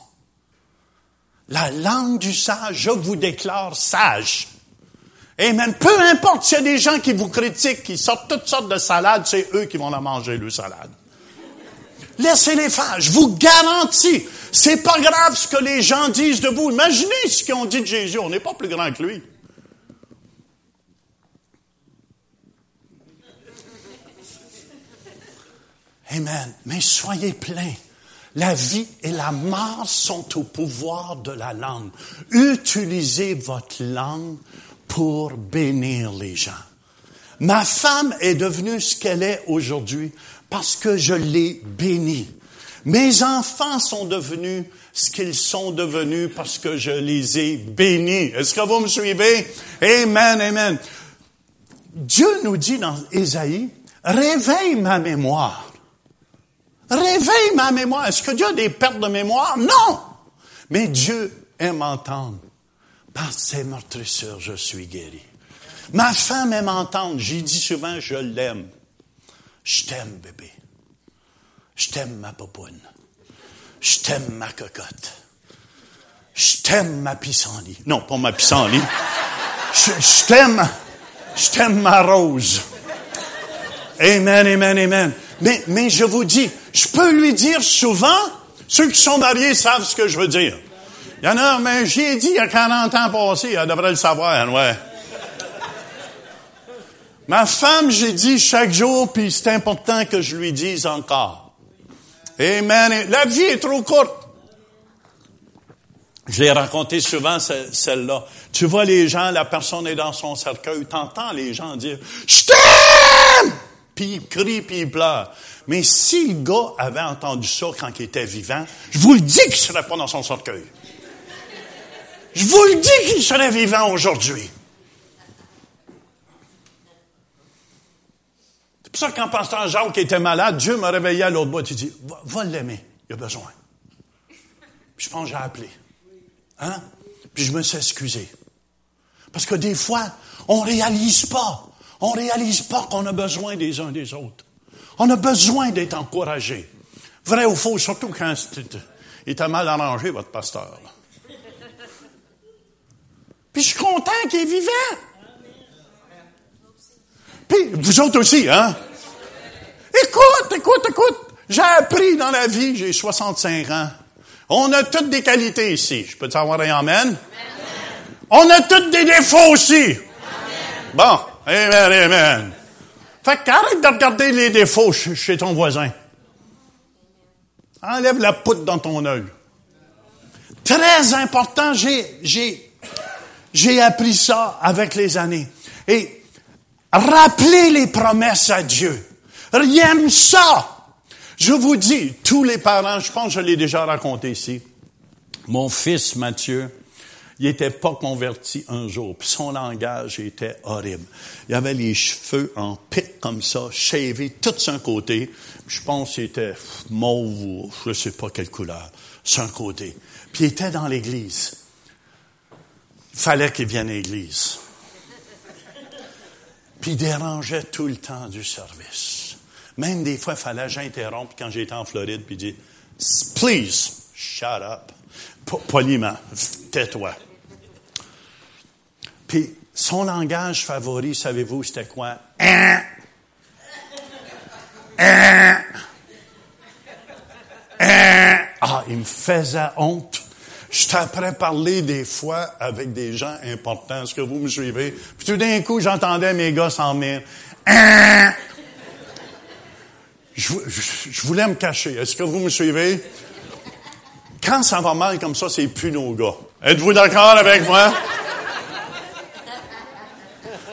La langue du sage, je vous déclare sage. Amen. Peu importe s'il y a des gens qui vous critiquent, qui sortent toutes sortes de salades, c'est eux qui vont la manger, le salade. Laissez-les faire. Je vous garantis. C'est pas grave ce que les gens disent de vous. Imaginez ce qu'ils dit de Jésus. On n'est pas plus grand que lui. Amen. Mais soyez pleins. La vie et la mort sont au pouvoir de la langue. Utilisez votre langue pour bénir les gens. Ma femme est devenue ce qu'elle est aujourd'hui parce que je l'ai bénie. Mes enfants sont devenus ce qu'ils sont devenus parce que je les ai bénis. Est-ce que vous me suivez? Amen, amen. Dieu nous dit dans Ésaïe, réveille ma mémoire. Réveille ma mémoire. Est-ce que Dieu a des pertes de mémoire? Non! Mais Dieu aime entendre. Par ses meurtrissures, je suis guéri. Ma femme aime entendre. J'ai dit souvent, je l'aime. Je t'aime, bébé. Je t'aime, ma popoune. Je t'aime, ma cocotte. Je t'aime, ma pissenlit. Non, pas ma pissenlit. Je, je t'aime. Je t'aime, ma rose. Amen, amen, amen. Mais, mais je vous dis, je peux lui dire souvent, ceux qui sont mariés savent ce que je veux dire. Il y en a, mais j'ai dit il y a 40 ans passés, elle devrait le savoir, ouais. Ma femme, j'ai dit chaque jour, puis c'est important que je lui dise encore. Amen. La vie est trop courte. Je l'ai raconté souvent, celle-là. Tu vois les gens, la personne est dans son cercueil, t'entends les gens dire, je! Puis il crie, puis il pleure. Mais si le gars avait entendu ça quand il était vivant, je vous le dis qu'il serait pas dans son cercueil. Je vous le dis qu'il serait vivant aujourd'hui. C'est pour ça que quand Pasteur Jacques était malade, Dieu m'a réveillé à l'autre bout. Il dit, va, va l'aimer, il a besoin. Puis je pense que j'ai appelé. Hein? Puis je me suis excusé. Parce que des fois, on réalise pas. On réalise pas qu'on a besoin des uns des autres. On a besoin d'être encouragé. Vrai ou faux, surtout quand il était mal arrangé, votre pasteur. Puis je suis content qu'il est vivant. Puis vous autres aussi, hein? Écoute, écoute, écoute. J'ai appris dans la vie, j'ai 65 ans. On a toutes des qualités ici. Je peux te savoir un amen? On a toutes des défauts aussi. Bon, amen, amen. Fait qu'arrête de regarder les défauts chez ton voisin. Enlève la poutre dans ton œil. Très important, j'ai, j'ai, j'ai appris ça avec les années. Et rappelez les promesses à Dieu. Rien ça. Je vous dis, tous les parents, je pense que je l'ai déjà raconté ici. Mon fils Mathieu, il était pas converti un jour, puis son langage était horrible. Il avait les cheveux en pic comme ça, shavé tout d'un côté. Je pense qu'il était mauve ou je sais pas quelle couleur, sur un côté. Puis il était dans l'église. Il fallait qu'il vienne à l'église. Puis il dérangeait tout le temps du service. Même des fois, il fallait que j'interrompe quand j'étais en Floride, puis dire, please, shut up. Poliment, tais-toi. Puis son langage favori, savez-vous, c'était quoi? Hein? Hein? Hein? Ah, il me faisait honte. J'étais après parler des fois avec des gens importants. Est-ce que vous me suivez? Puis tout d'un coup, j'entendais mes gars s'en venir. Hein? Je, je, voulais me cacher. Est-ce que vous me suivez? Quand ça va mal comme ça, c'est plus nos gars. Êtes-vous d'accord avec moi?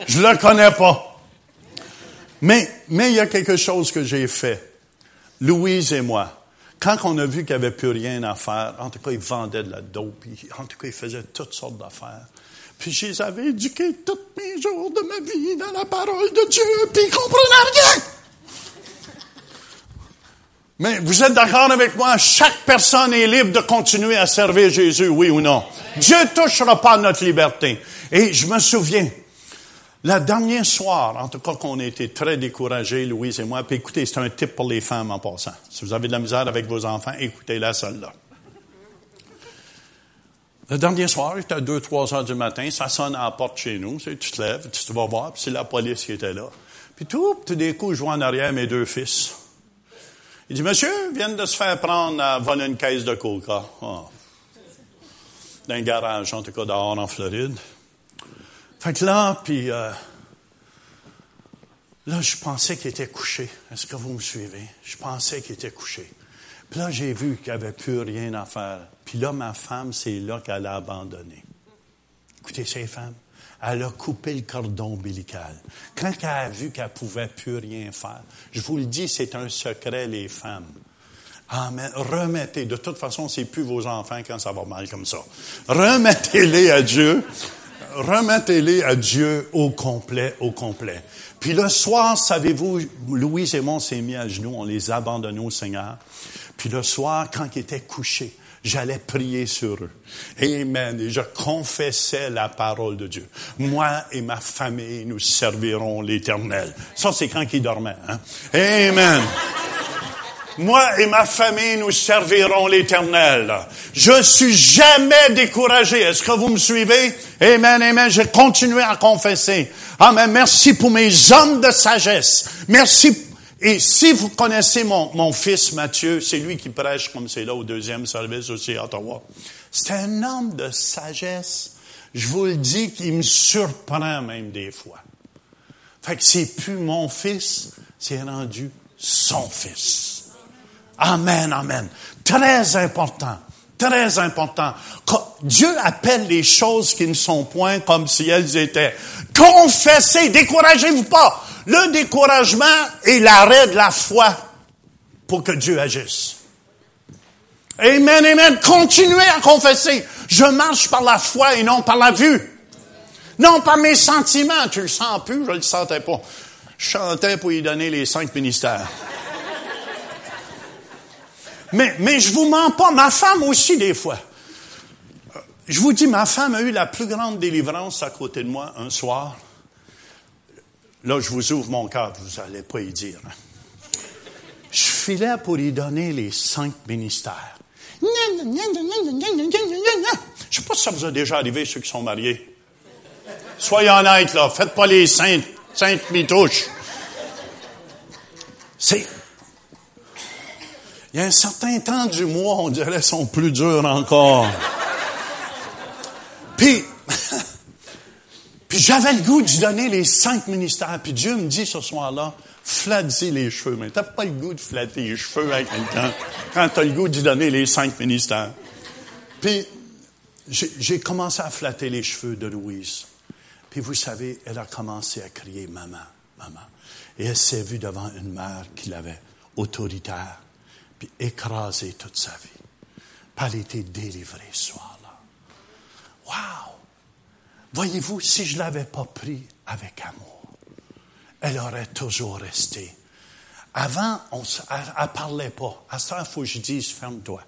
Je le connais pas. Mais, mais il y a quelque chose que j'ai fait. Louise et moi, quand on a vu qu'il n'y avait plus rien à faire, en tout cas, ils vendaient de la dope, en tout cas, ils faisaient toutes sortes d'affaires. Puis je les avais éduqués tous mes jours de ma vie dans la parole de Dieu, puis ils comprenaient rien. Mais vous êtes d'accord avec moi? Chaque personne est libre de continuer à servir Jésus, oui ou non? Dieu touchera pas notre liberté. Et je me souviens, la dernière soir, en tout cas qu'on a été très découragés, Louise et moi, puis écoutez, c'est un tip pour les femmes en passant. Si vous avez de la misère avec vos enfants, écoutez-la celle-là. Le dernier soir, il était à 2-3 heures du matin, ça sonne à la porte chez nous, tu te lèves, tu te vas voir, puis c'est la police qui était là. Puis tout, tout d'un coup, je vois en arrière mes deux fils. Il dit, monsieur, viennent de se faire prendre à voler une caisse de coca. Oh. Dans un garage, en tout cas dehors en Floride. Fait que là, puis euh, là, je pensais qu'il était couché. Est-ce que vous me suivez? Je pensais qu'il était couché. Puis là, j'ai vu qu'il n'y avait plus rien à faire. Puis là, ma femme, c'est là qu'elle a abandonné. Écoutez, ces femmes, elle a coupé le cordon ombilical. Quand elle a vu qu'elle pouvait plus rien faire, je vous le dis, c'est un secret, les femmes. Amen. Remettez. De toute façon, c'est plus vos enfants quand ça va mal comme ça. Remettez-les à Dieu remettez-les à Dieu au complet, au complet. Puis le soir, savez-vous, Louise et moi, on s'est mis à genoux, on les a abandonnés au Seigneur. Puis le soir, quand ils étaient couchés, j'allais prier sur eux. Amen. Et je confessais la parole de Dieu. Moi et ma famille, nous servirons l'Éternel. Ça, c'est quand ils dormaient. Hein? Amen. Moi et ma famille, nous servirons l'Éternel. Je suis jamais découragé. Est-ce que vous me suivez? Amen, amen. Je continue à confesser. Amen. Merci pour mes hommes de sagesse. Merci. Et si vous connaissez mon, mon fils Mathieu, c'est lui qui prêche comme c'est là au deuxième service aussi à Ottawa. C'est un homme de sagesse. Je vous le dis qu'il me surprend même des fois. Fait que c'est plus mon fils, c'est rendu son fils. Amen, amen. Très important. Très important. Dieu appelle les choses qui ne sont point comme si elles étaient. Confessez, découragez-vous pas. Le découragement est l'arrêt de la foi pour que Dieu agisse. Amen, amen. Continuez à confesser. Je marche par la foi et non par la vue. Non par mes sentiments. Tu le sens plus, je le sentais pas. Je chantais pour lui donner les cinq ministères. Mais, mais je vous mens pas, ma femme aussi des fois. Je vous dis, ma femme a eu la plus grande délivrance à côté de moi un soir. Là, je vous ouvre mon cœur, vous n'allez pas y dire. Hein. Je filais pour lui donner les cinq ministères. Je ne sais pas si ça vous a déjà arrivé, ceux qui sont mariés. Soyez honnêtes, là. Faites pas les saintes, saintes mitouches. C'est, il y a un certain temps du mois, on dirait, sont plus durs encore. puis, puis j'avais le goût de donner les cinq ministères. Puis Dieu me dit ce soir-là, flatte les cheveux. Mais t'as pas le goût de flatter les cheveux avec quelqu'un quand t'as le goût de donner les cinq ministères. Puis, j'ai commencé à flatter les cheveux de Louise. Puis vous savez, elle a commencé à crier maman, maman. Et elle s'est vue devant une mère qui l'avait autoritaire écrasé toute sa vie. Puis elle a été délivrée ce soir-là. Wow! Voyez-vous, si je ne l'avais pas pris avec amour, elle aurait toujours resté. Avant, on, elle ne parlait pas. À ça, il faut que je dise, ferme-toi.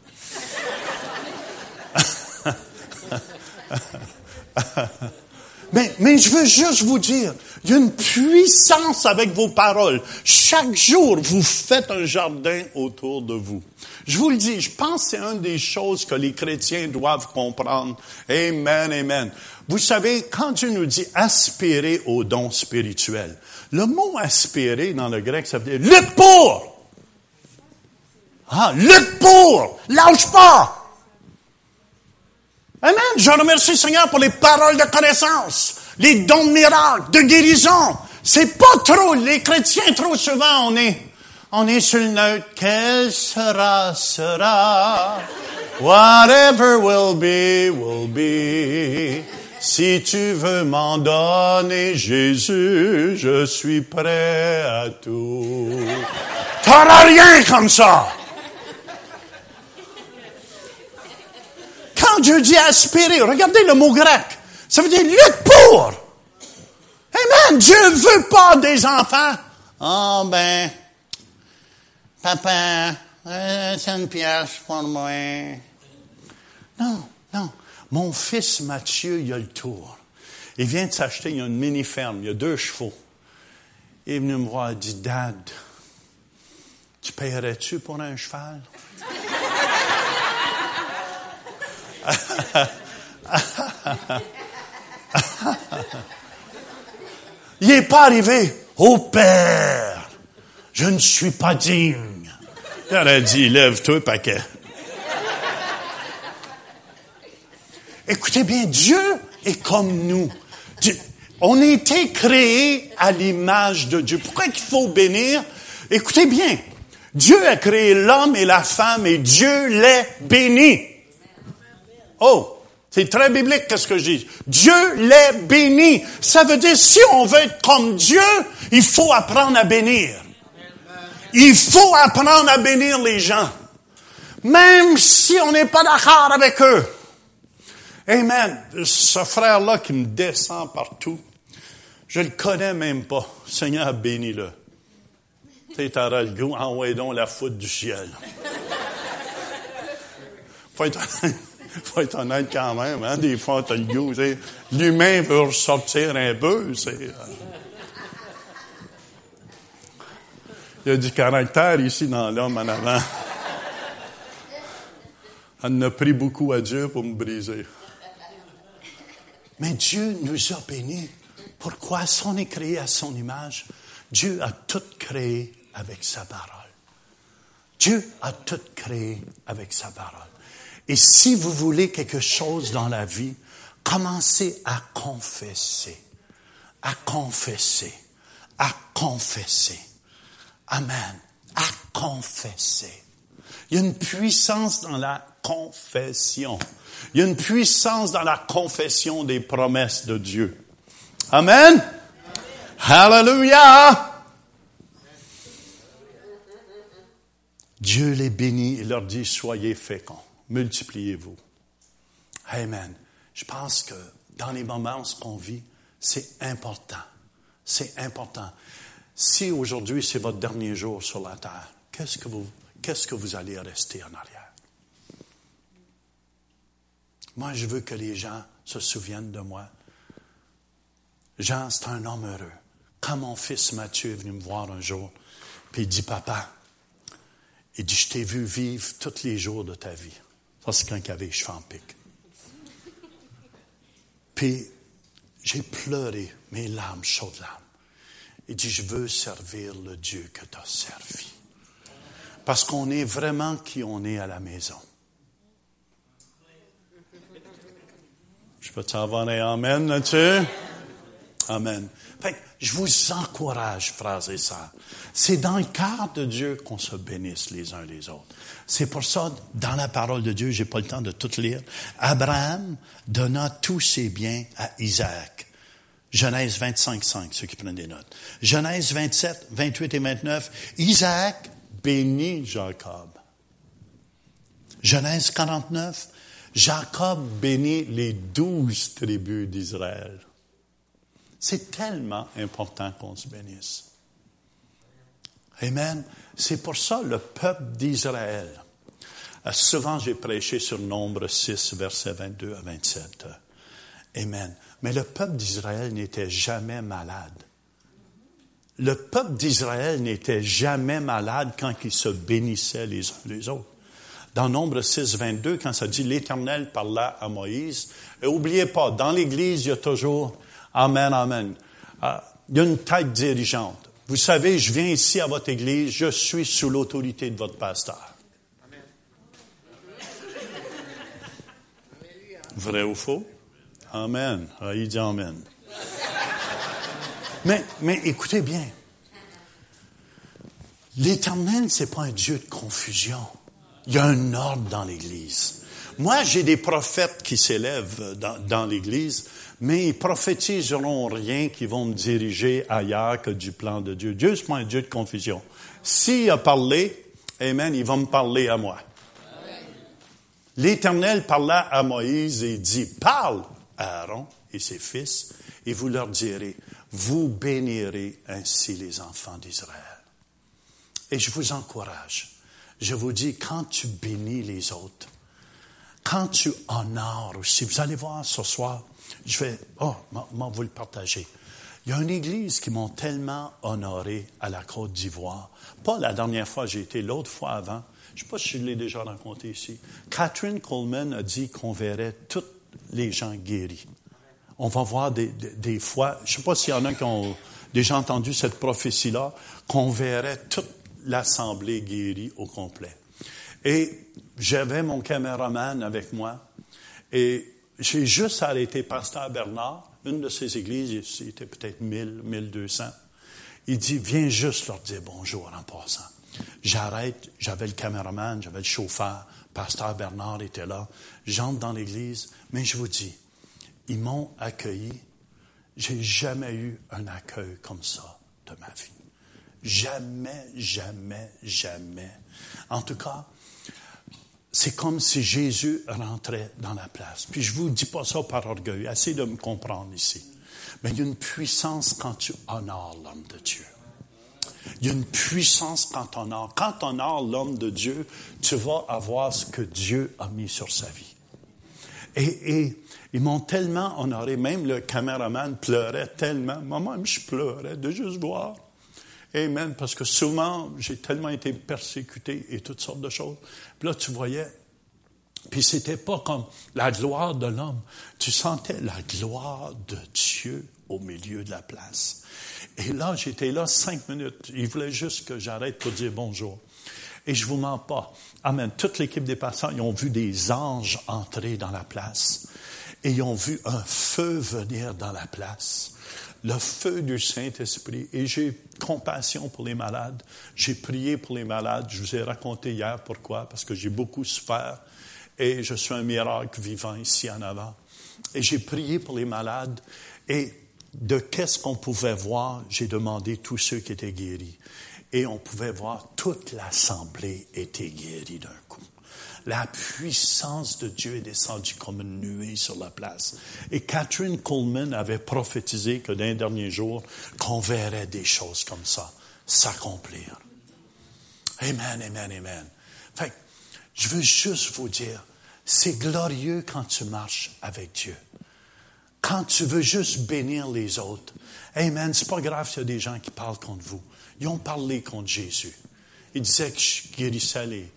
Mais, mais je veux juste vous dire, il y a une puissance avec vos paroles. Chaque jour, vous faites un jardin autour de vous. Je vous le dis, je pense que c'est une des choses que les chrétiens doivent comprendre. Amen, amen. Vous savez, quand Dieu nous dit aspirer aux dons spirituels, le mot aspirer dans le grec, ça veut dire lutte pour. Ah, lutte pour. Lâche pas. Amen. Je remercie Seigneur pour les paroles de connaissance, les dons miracles, de guérison. C'est pas trop, les chrétiens, trop souvent, on est, on est sur le neutre. Quel sera, sera? Whatever will be, will be. Si tu veux m'en donner, Jésus, je suis prêt à tout. T'auras rien comme ça. Dieu dit aspirer, regardez le mot grec. Ça veut dire lutte pour. Amen. Dieu veut pas des enfants. Oh ben, papa, Euh, c'est une pièce pour moi. Non, non. Mon fils Mathieu, il a le tour. Il vient de s'acheter, une mini-ferme, il a deux chevaux. Il est venu me voir, il dit, Dad, tu paierais-tu pour un cheval? il n'est pas arrivé. Ô Père, je ne suis pas digne. Il aurait dit, lève-toi, paquet. Écoutez bien, Dieu est comme nous. on a été créés à l'image de Dieu. Pourquoi il faut bénir? Écoutez bien, Dieu a créé l'homme et la femme et Dieu les bénit. Oh, c'est très biblique qu'est-ce que je dis? Dieu les bénit. Ça veut dire si on veut être comme Dieu, il faut apprendre à bénir. Il faut apprendre à bénir les gens. Même si on n'est pas d'accord avec eux. Amen. Ce frère-là qui me descend partout, je le connais même pas. Seigneur, bénis-le. Tu sais, le goût, envoie donc la foudre du ciel. Faut faut être honnête quand même, hein. Des fois, t'as le goût, L'humain veut ressortir un peu, c'est... Euh. Il y a du caractère ici dans l'homme en avant. Elle a pris beaucoup à Dieu pour me briser. Mais Dieu nous a bénis. Pourquoi? Si on est créé à son image, Dieu a tout créé avec sa parole. Dieu a tout créé avec sa parole. Et si vous voulez quelque chose dans la vie, commencez à confesser, à confesser, à confesser. Amen. À confesser. Il y a une puissance dans la confession. Il y a une puissance dans la confession des promesses de Dieu. Amen. Hallelujah. Dieu les bénit et leur dit, soyez féconds, multipliez-vous. Amen. Je pense que dans les moments qu'on vit, c'est important. C'est important. Si aujourd'hui c'est votre dernier jour sur la terre, qu'est-ce que vous, qu'est-ce que vous allez rester en arrière? Moi, je veux que les gens se souviennent de moi. Jean, c'est un homme heureux. Quand mon fils Mathieu est venu me voir un jour, puis il dit, papa, il dit, je t'ai vu vivre tous les jours de ta vie. Ça, c'est quand avait cheveux en pique. Puis, j'ai pleuré, mes larmes, chaudes larmes. Il dit, je veux servir le Dieu que tu as servi. Parce qu'on est vraiment qui on est à la maison. Je peux t'avoir un Amen là-dessus? Amen. Je vous encourage, frères et sœurs. C'est dans le cadre de Dieu qu'on se bénisse les uns les autres. C'est pour ça, dans la parole de Dieu, j'ai pas le temps de tout lire. Abraham donna tous ses biens à Isaac. Genèse 25, 5, ceux qui prennent des notes. Genèse 27, 28 et 29. Isaac bénit Jacob. Genèse 49, Jacob bénit les douze tribus d'Israël. C'est tellement important qu'on se bénisse. Amen. C'est pour ça le peuple d'Israël. Euh, souvent, j'ai prêché sur Nombre 6, versets 22 à 27. Amen. Mais le peuple d'Israël n'était jamais malade. Le peuple d'Israël n'était jamais malade quand ils se bénissaient les uns les autres dans Nombre 6, 22, quand ça dit l'Éternel parla à Moïse. Et oubliez pas, dans l'Église, il y a toujours Amen, Amen. Ah, il y a une tête dirigeante. Vous savez, je viens ici à votre Église, je suis sous l'autorité de votre pasteur. Vrai ou faux? Amen. Ah, il dit Amen. mais, mais écoutez bien. L'Éternel, c'est pas un Dieu de confusion. Il y a un ordre dans l'Église. Moi, j'ai des prophètes qui s'élèvent dans, dans l'Église, mais ils prophétiseront rien qui vont me diriger ailleurs que du plan de Dieu. Dieu, c'est pas un Dieu de confusion. S'il a parlé, Amen, il va me parler à moi. L'Éternel parla à Moïse et dit, parle Aaron et ses fils, et vous leur direz, vous bénirez ainsi les enfants d'Israël. Et je vous encourage, je vous dis, quand tu bénis les autres, quand tu honores aussi, vous allez voir ce soir, je vais, oh, moi, vous le partager. Il y a une église qui m'ont tellement honoré à la Côte d'Ivoire. Pas la dernière fois j'ai été, l'autre fois avant. Je ne sais pas si je l'ai déjà raconté ici. Catherine Coleman a dit qu'on verrait tous les gens guéris. On va voir des, des, fois, je ne sais pas s'il y en a qui ont déjà entendu cette prophétie-là, qu'on verrait toute l'assemblée guérie au complet. Et j'avais mon caméraman avec moi et j'ai juste arrêté Pasteur Bernard, une de ces églises, c'était peut-être 1000, 1200. Il dit, viens juste leur dire bonjour en passant. J'arrête, j'avais le caméraman, j'avais le chauffeur, Pasteur Bernard était là. J'entre dans l'église, mais je vous dis, ils m'ont accueilli. J'ai jamais eu un accueil comme ça de ma vie. Jamais, jamais, jamais. En tout cas, c'est comme si Jésus rentrait dans la place. Puis je vous dis pas ça par orgueil, essayez de me comprendre ici. Mais il y a une puissance quand tu honores l'homme de Dieu. Il y a une puissance quand on honore. Quand on honore l'homme de Dieu, tu vas avoir ce que Dieu a mis sur sa vie. Et, et ils m'ont tellement honoré, même le caméraman pleurait tellement. Moi-même, je pleurais de juste voir. Amen. Parce que souvent, j'ai tellement été persécuté et toutes sortes de choses. Puis là, tu voyais, puis c'était pas comme la gloire de l'homme. Tu sentais la gloire de Dieu au milieu de la place. Et là, j'étais là cinq minutes. Il voulait juste que j'arrête pour dire bonjour. Et je vous mens pas. Amen. Toute l'équipe des passants, ils ont vu des anges entrer dans la place. Et ils ont vu un feu venir dans la place le feu du Saint-Esprit. Et j'ai compassion pour les malades. J'ai prié pour les malades. Je vous ai raconté hier pourquoi, parce que j'ai beaucoup souffert et je suis un miracle vivant ici en avant. Et j'ai prié pour les malades et de qu'est-ce qu'on pouvait voir, j'ai demandé tous ceux qui étaient guéris. Et on pouvait voir toute l'assemblée était guérie d'un coup. La puissance de Dieu est descendue comme une nuée sur la place. Et Catherine Coleman avait prophétisé que dans les derniers jours, qu'on verrait des choses comme ça s'accomplir. Amen, amen, amen. Fait, je veux juste vous dire, c'est glorieux quand tu marches avec Dieu. Quand tu veux juste bénir les autres. Amen. C'est pas grave s'il y a des gens qui parlent contre vous. Ils ont parlé contre Jésus. Ils disaient que je guérissais les,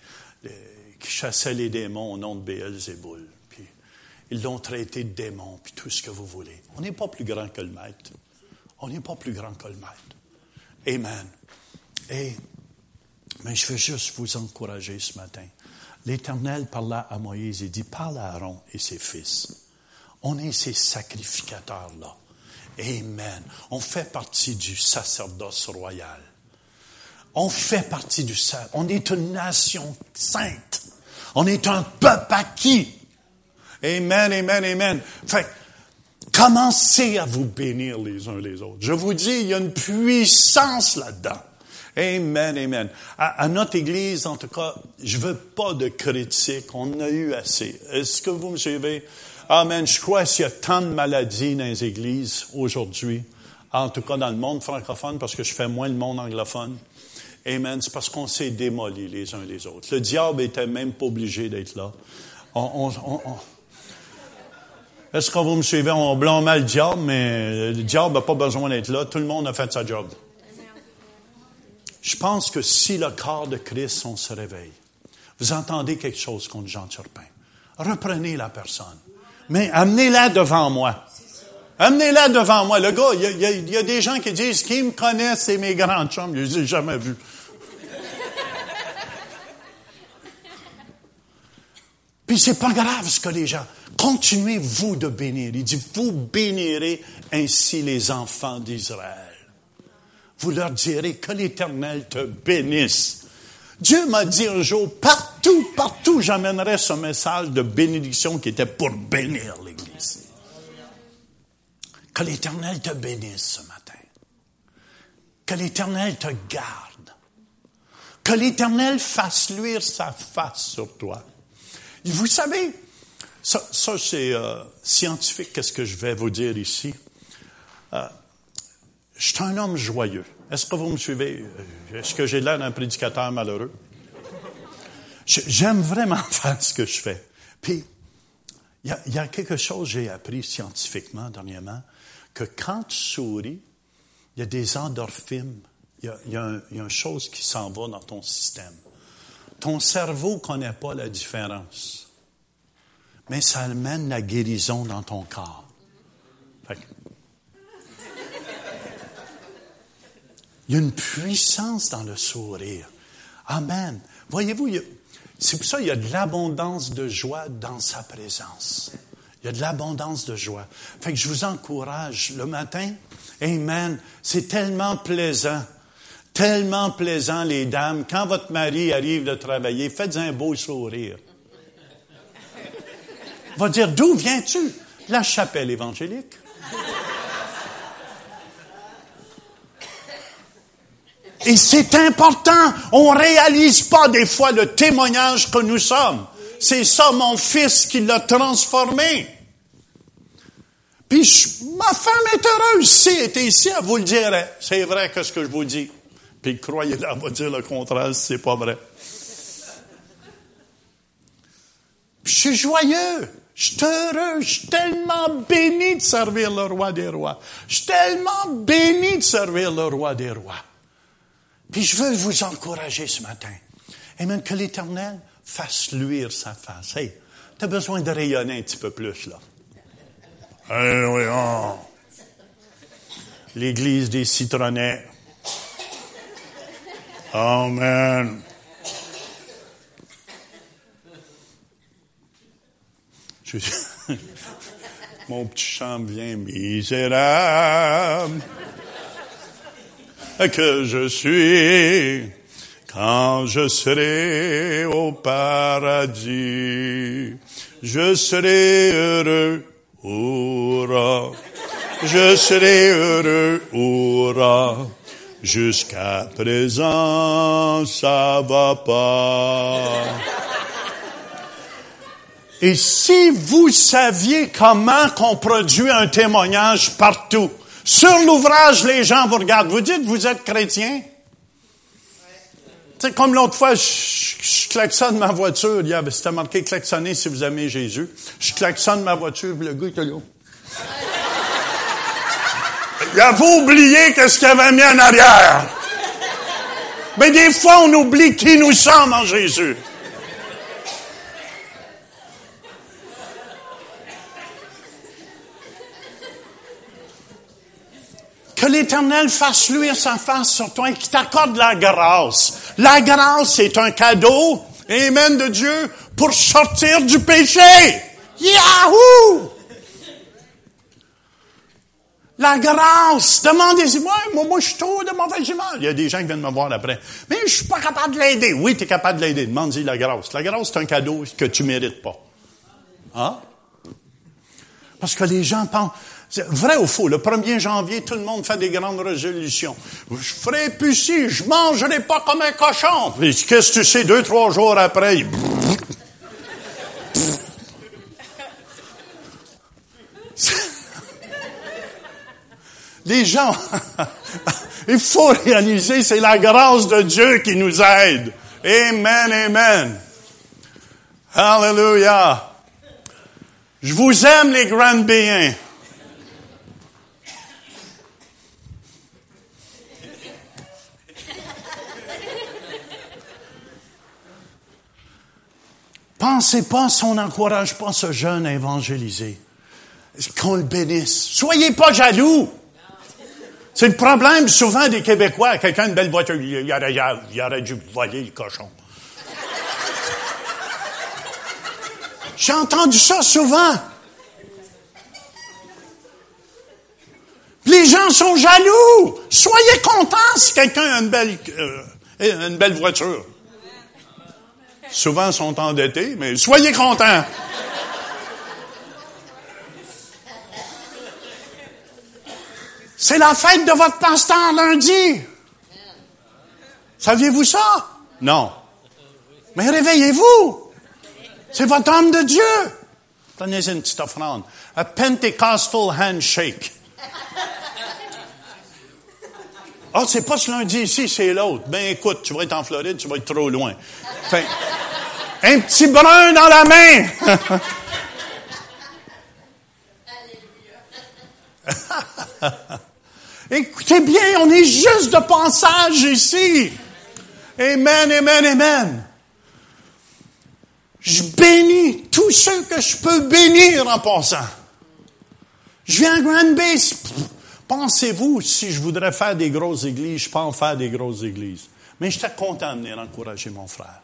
qui chassait les démons au nom de Béelzéboul. Puis ils l'ont traité de démon, puis tout ce que vous voulez. On n'est pas plus grand que le maître. On n'est pas plus grand que le maître. Amen. Et, mais je veux juste vous encourager ce matin. L'Éternel parla à Moïse et dit, parle à Aaron et ses fils. On est ces sacrificateurs-là. Amen. On fait partie du sacerdoce royal. On fait partie du sacerdoce. On est une nation sainte. On est un peuple acquis. Amen, amen, amen. Fait, commencez à vous bénir les uns les autres. Je vous dis, il y a une puissance là-dedans. Amen, amen. À, notre Église, en tout cas, je veux pas de critiques. On a eu assez. Est-ce que vous me suivez? Amen. Je crois qu'il y a tant de maladies dans les églises aujourd'hui, en tout cas dans le monde francophone, parce que je fais moins le monde anglophone. Amen. C'est parce qu'on s'est démolis les uns les autres. Le diable était même pas obligé d'être là. Est-ce que vous me suivez? On blâmait le diable, mais le diable n'a pas besoin d'être là. Tout le monde a fait sa job. Je pense que si le corps de Christ, on se réveille, vous entendez quelque chose contre Jean Turpin, reprenez la personne, mais amenez-la devant moi. Amenez-la devant moi. Le gars, il y, a, des gens qui disent, qui me connaissent, c'est mes grandes chambres. Je les ai jamais vus. Puis c'est pas grave ce que les gens. Continuez vous de bénir. Il dit, vous bénirez ainsi les enfants d'Israël. Vous leur direz que l'Éternel te bénisse. Dieu m'a dit un jour, partout, partout, j'amènerai ce message de bénédiction qui était pour bénir l'Église. Que l'Éternel te bénisse ce matin. Que l'Éternel te garde. Que l'Éternel fasse luire sa face sur toi. Vous savez, ça, c'est euh, scientifique, qu'est-ce que je vais vous dire ici. Euh, je suis un homme joyeux. Est-ce que vous me suivez? Euh, est-ce que j'ai l'air d'un prédicateur malheureux? J'aime vraiment faire ce que je fais. Puis, il y, a, quelque chose que j'ai appris scientifiquement dernièrement, que quand tu souris, il y a des endorphines, il y a, une chose qui s'en va dans ton système. Ton cerveau ne connaît pas la différence, mais ça amène la guérison dans ton corps. il y a une puissance dans le sourire. Amen. Voyez-vous, c'est pour ça qu'il y a de l'abondance de joie dans sa présence. Il y a de l'abondance de joie. Fait que je vous encourage le matin. Amen. C'est tellement plaisant. Tellement plaisant, les dames. Quand votre mari arrive de travailler, faites un beau sourire. Va dire, d'où viens-tu? La chapelle évangélique. Et c'est important. On réalise pas des fois le témoignage que nous sommes. C'est ça mon fils qui l'a transformé. Puis ma femme est heureuse. Si elle était ici, elle vous le dirait. C'est vrai que ce que je vous dis. Puis croyez-le, elle va dire le contraire si c'est pas vrai. Puis je suis joyeux. Je suis heureux, je suis tellement béni de servir le roi des rois. Je suis tellement béni de servir le roi des rois. Puis je veux vous encourager ce matin. Amen. Que l'Éternel fasse luire sa face. Hey, tu as besoin de rayonner un petit peu plus, là. L'église des citronnets. Amen. Mon petit chant vient misérable que je suis quand je serai au paradis. Je serai heureux, hurrah. Je serai heureux, hurrah. Jusqu'à présent, ça va pas. Et si vous saviez comment qu'on produit un témoignage partout, sur l'ouvrage, les gens vous regardent. Vous dites, vous êtes chrétien? C'est comme l'autre fois, je, je, klaxonne ma voiture. Il y avait, c'était marqué klaxonner si vous aimez Jésus. Je klaxonne ma voiture, le gars était là. Il avait oublié qu'est-ce qu'il avait mis en arrière. Mais des fois, on oublie qui nous sommes en Jésus. Que l'Éternel fasse luire sa face sur toi et qu'il t'accorde la grâce. La grâce est un cadeau, Amen de Dieu, pour sortir du péché. Yahoo! La grâce. Demandez-moi, moi, moi, je suis trop de mauvaise humeur. Il y a des gens qui viennent me voir après. Mais je suis pas capable de l'aider. Oui, tu es capable de l'aider. Demande-y la grâce. La grâce, c'est un cadeau que tu mérites pas. Hein? Parce que les gens pensent, vrai ou faux? Le 1er janvier, tout le monde fait des grandes résolutions. Je ferai plus si, je mangerai pas comme un cochon. Qu'est-ce que tu sais, deux, trois jours après, Les gens, il faut réaliser, c'est la grâce de Dieu qui nous aide. Amen, amen. Hallelujah. Je vous aime, les grands béens. Pensez pas si on n'encourage pas ce jeune à évangéliser. Qu'on le bénisse. Soyez pas jaloux. C'est le problème souvent des Québécois. Quelqu'un une belle voiture, il aurait, aurait dû voler le cochon. J'ai entendu ça souvent. Les gens sont jaloux. Soyez contents si quelqu'un a une belle, euh, une belle voiture. Souvent sont endettés, mais soyez contents. C'est la fête de votre pasteur lundi. Saviez-vous ça? Non. Mais réveillez-vous. C'est votre homme de Dieu. Prenez une petite offrande. A Pentecostal handshake. Ah, c'est pas ce lundi ici, c'est l'autre. Ben écoute, tu vas être en Floride, tu vas être trop loin. Un petit brun dans la main. Écoutez bien, on est juste de passage ici. Amen, amen, amen. Je bénis tous ceux que je peux bénir en passant. Je viens à Grand Base. Pensez-vous, si je voudrais faire des grosses églises, je peux en faire des grosses églises? Mais j'étais content de venir encourager mon frère.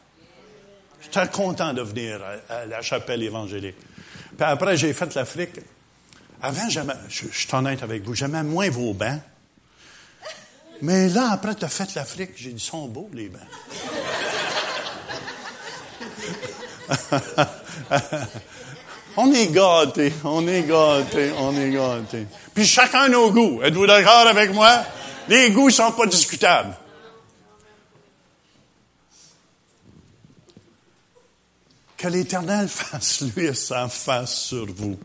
J'étais content de venir à, la chapelle évangélique. Puis après, j'ai fait l'Afrique. Avant, je, je suis honnête avec vous, j'aimais moins vos bains. Mais là, après, tu as fait l'Afrique, j'ai dit, sont beaux, les bains. on est gâtés, on est gâtés, on est gâtés. Puis chacun nos goûts. Êtes-vous d'accord avec moi? Les goûts sont pas discutables. Que l'Éternel fasse lui sa face sur vous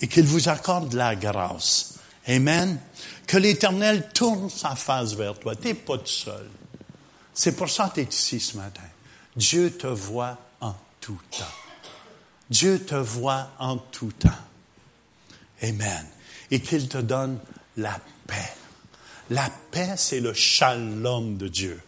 et qu'il vous accorde la grâce. Amen. Que l'Éternel tourne sa face vers toi. Tu n'es pas tout seul. C'est pour ça que tu es ici ce matin. Dieu te voit en tout temps. Dieu te voit en tout temps. Amen. Et qu'il te donne la paix. La paix, c'est le shalom de Dieu.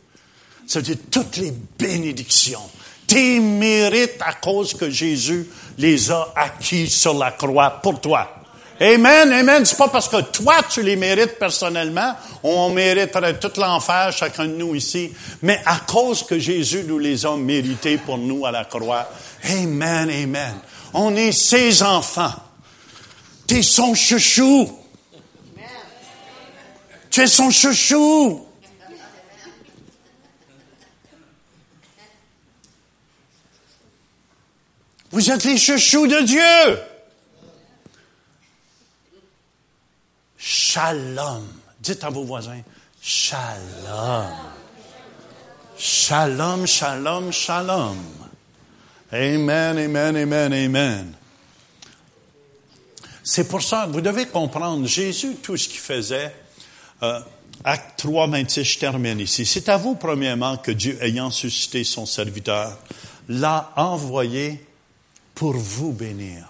C'est-à-dire toutes les bénédictions, tes mérites à cause que Jésus les a acquis sur la croix pour toi. Amen, amen. C'est pas parce que toi, tu les mérites personnellement. On mériterait tout l'enfer, chacun de nous ici. Mais à cause que Jésus nous les a mérités pour nous à la croix. Amen, amen. On est ses enfants. Tu es son chouchou. Tu es son chouchou. Vous êtes les chouchous de Dieu. Shalom. Dites à vos voisins, Shalom. Shalom, shalom, shalom. Amen, amen, amen, amen. C'est pour ça, vous devez comprendre, Jésus, tout ce qu'il faisait, euh, acte 3, 26, je termine ici. C'est à vous, premièrement, que Dieu, ayant suscité son serviteur, l'a envoyé pour vous bénir,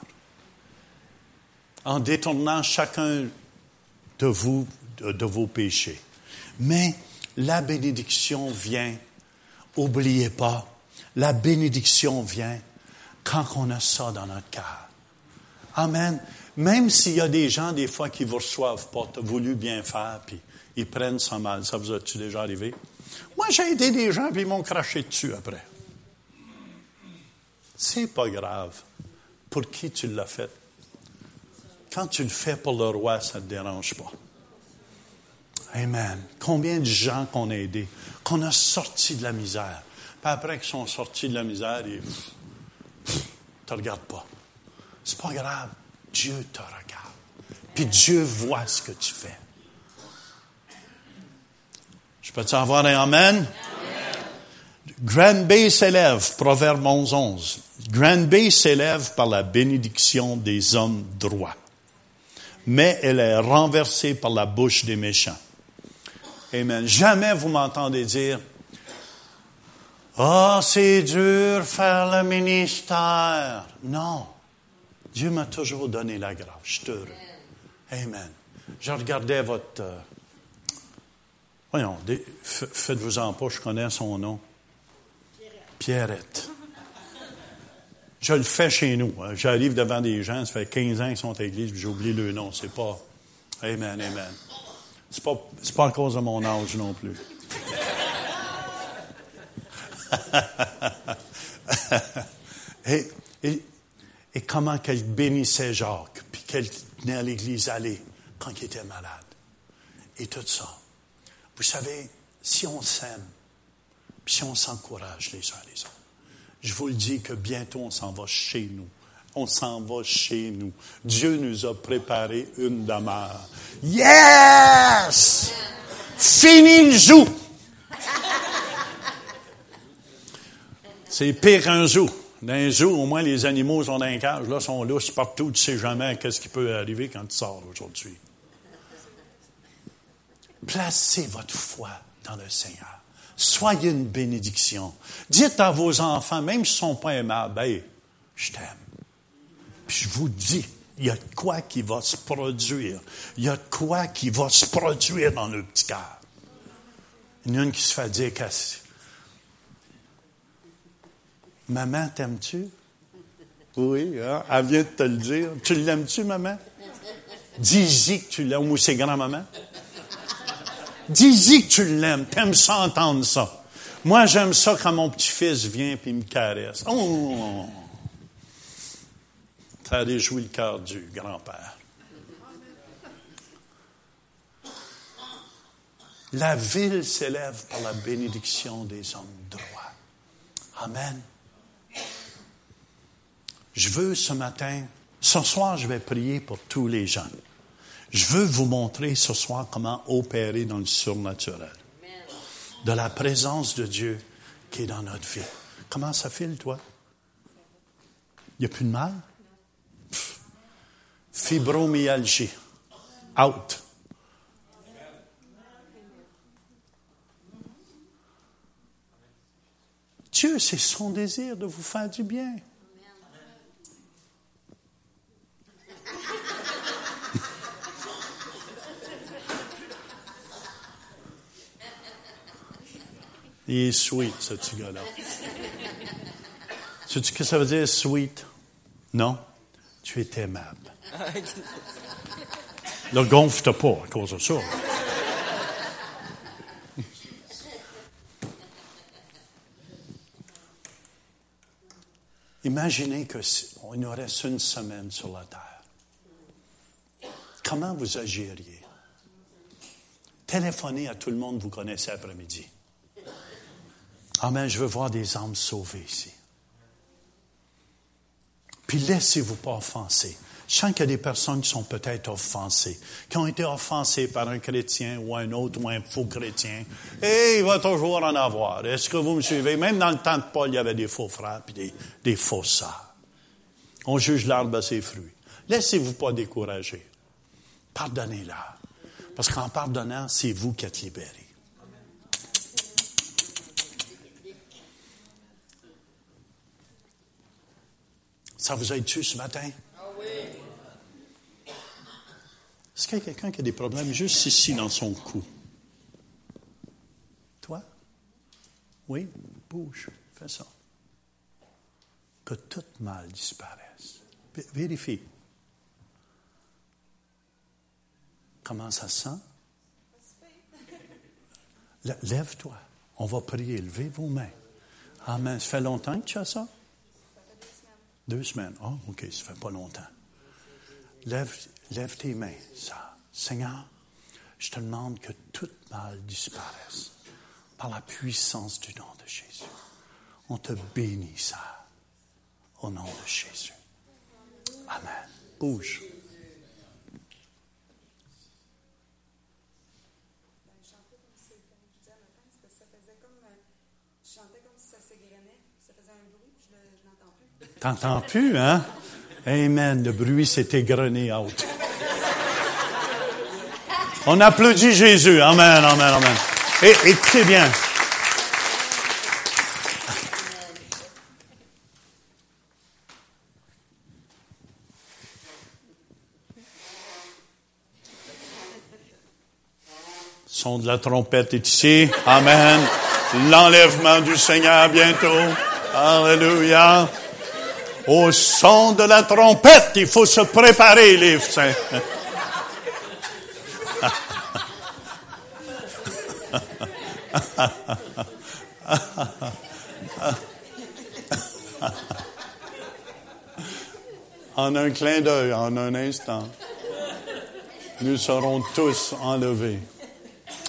en détournant chacun de vous, de, vos péchés. Mais la bénédiction vient, oubliez pas, la bénédiction vient quand on a ça dans notre cœur. Amen. Même s'il y a des gens, des fois, qui vous reçoivent pas, voulu bien faire, puis ils prennent ça mal. Ça vous a-tu déjà arrivé? Moi, j'ai aidé des gens, puis ils m'ont craché dessus après. C'est pas grave. Pour qui tu l'as fait? Quand tu le fais pour le roi, ça ne te dérange pas. Amen. Combien de gens qu'on a aidés, qu'on a sortis de la misère. Puis après qu'ils sont sortis de la misère, ils ne te regardent pas. C'est pas grave. Dieu te regarde. Puis Dieu voit ce que tu fais. Je peux te avoir un Amen? Grand Bay s'élève, Proverbe 11, 11. Grand Bay s'élève par la bénédiction des hommes droits mais elle est renversée par la bouche des méchants. Amen. Jamais vous m'entendez dire, oh, c'est dur faire le ministère. Non. Dieu m'a toujours donné la grâce. Je suis heureux. Amen. Je regardais votre. Euh, voyons, faites-vous en pas, je connais son nom. Pierrette. Je le fais chez nous. Hein. J'arrive devant des gens, ça fait 15 ans qu'ils sont à l'église, j'ai oublié le nom. C'est pas. Amen, amen. C'est pas, c'est pas à cause de mon âge non plus. et, et, et, comment qu'elle bénissait Jacques, puis qu'elle tenait à l'église aller quand il était malade. Et tout ça. Vous savez, si on s'aime, puis si on s'encourage les uns les autres, je vous le dis que bientôt on s'en va chez nous. On s'en va chez nous. Dieu nous a préparé une demeure. Yes! Fini le zoo! C'est pire qu'un zoo. Dans un zoo, au moins, les animaux sont dans un cage. Là, sont lousses partout. Tu sais jamais qu'est-ce qui peut arriver quand tu sors aujourd'hui. Placez votre foi dans le Seigneur. Soyez une bénédiction. Dites à vos enfants, même s'ils ne sont pas aimables, je t'aime. Puis je vous dis, il y a de quoi qui va se produire. Il y a de quoi qui va se produire dans le petit cœur. Il y en a une qui se fait dire Maman, t'aimes-tu? Oui, hein? elle vient de te le dire. Tu l'aimes-tu, maman? Dis-y que tu l'aimes, ou c'est grand-maman. Dis-y que tu l'aimes. T'aimes ça entendre ça. Moi, j'aime ça quand mon petit-fils vient et me caresse. Oh! Ça réjouit le cœur du grand-père. La ville s'élève par la bénédiction des hommes droits. Amen. Je veux ce matin, ce soir, je vais prier pour tous les gens. Je veux vous montrer ce soir comment opérer dans le surnaturel. De la présence de Dieu qui est dans notre vie. Comment ça file, toi? Il n'y a plus de mal? Fibromyalgie. Out. Dieu, c'est son désir de vous faire du bien. Il est sweet, ce petit gars-là. Sais-tu ce que ça veut dire, sweet? Non? Tu es aimable. Le gonfle pas à cause de ça. Imaginez qu'il nous reste une semaine sur la terre. Comment vous agiriez? Téléphonez à tout le monde que vous connaissez après-midi. Amen, je veux voir des âmes sauvées ici. Puis laissez-vous pas offenser. Je sens qu'il y a des personnes qui sont peut-être offensées, qui ont été offensées par un chrétien ou un autre ou un faux chrétien. Et il va toujours en avoir. Est-ce que vous me suivez? Même dans le temps de Paul, il y avait des faux frères et des, des faux sœurs. On juge l'arbre à ses fruits. Laissez-vous pas décourager. Pardonnez-la. Parce qu'en pardonnant, c'est vous qui êtes libérés. Ça vous aide-tu ce matin? Est-ce qu'il y a quelqu'un qui a des problèmes juste ici dans son cou? Toi? Oui? Bouge. Fais ça. Que tout mal disparaisse. Vérifie. Comment ça sent? Lève-toi. On va prier. Levez vos mains. Amen. Ça fait longtemps que tu as ça? Deux semaines. Oh, OK, ça fait pas longtemps. Lève, lève tes mains, ça. Seigneur, je te demande que tout mal disparaisse par la puissance du nom de Jésus. On te bénit, ça, au nom de Jésus. Amen. Bouge. T'entends plus, hein? Amen. Le bruit s'est égrené out. On applaudit Jésus. Amen, amen, amen. Et écoutez bien. Son de la trompette est ici. Amen. L'enlèvement du Seigneur bientôt. Alléluia. Au son de la trompette, il faut se préparer, les saints. en un clin d'œil, en un instant, nous serons tous enlevés.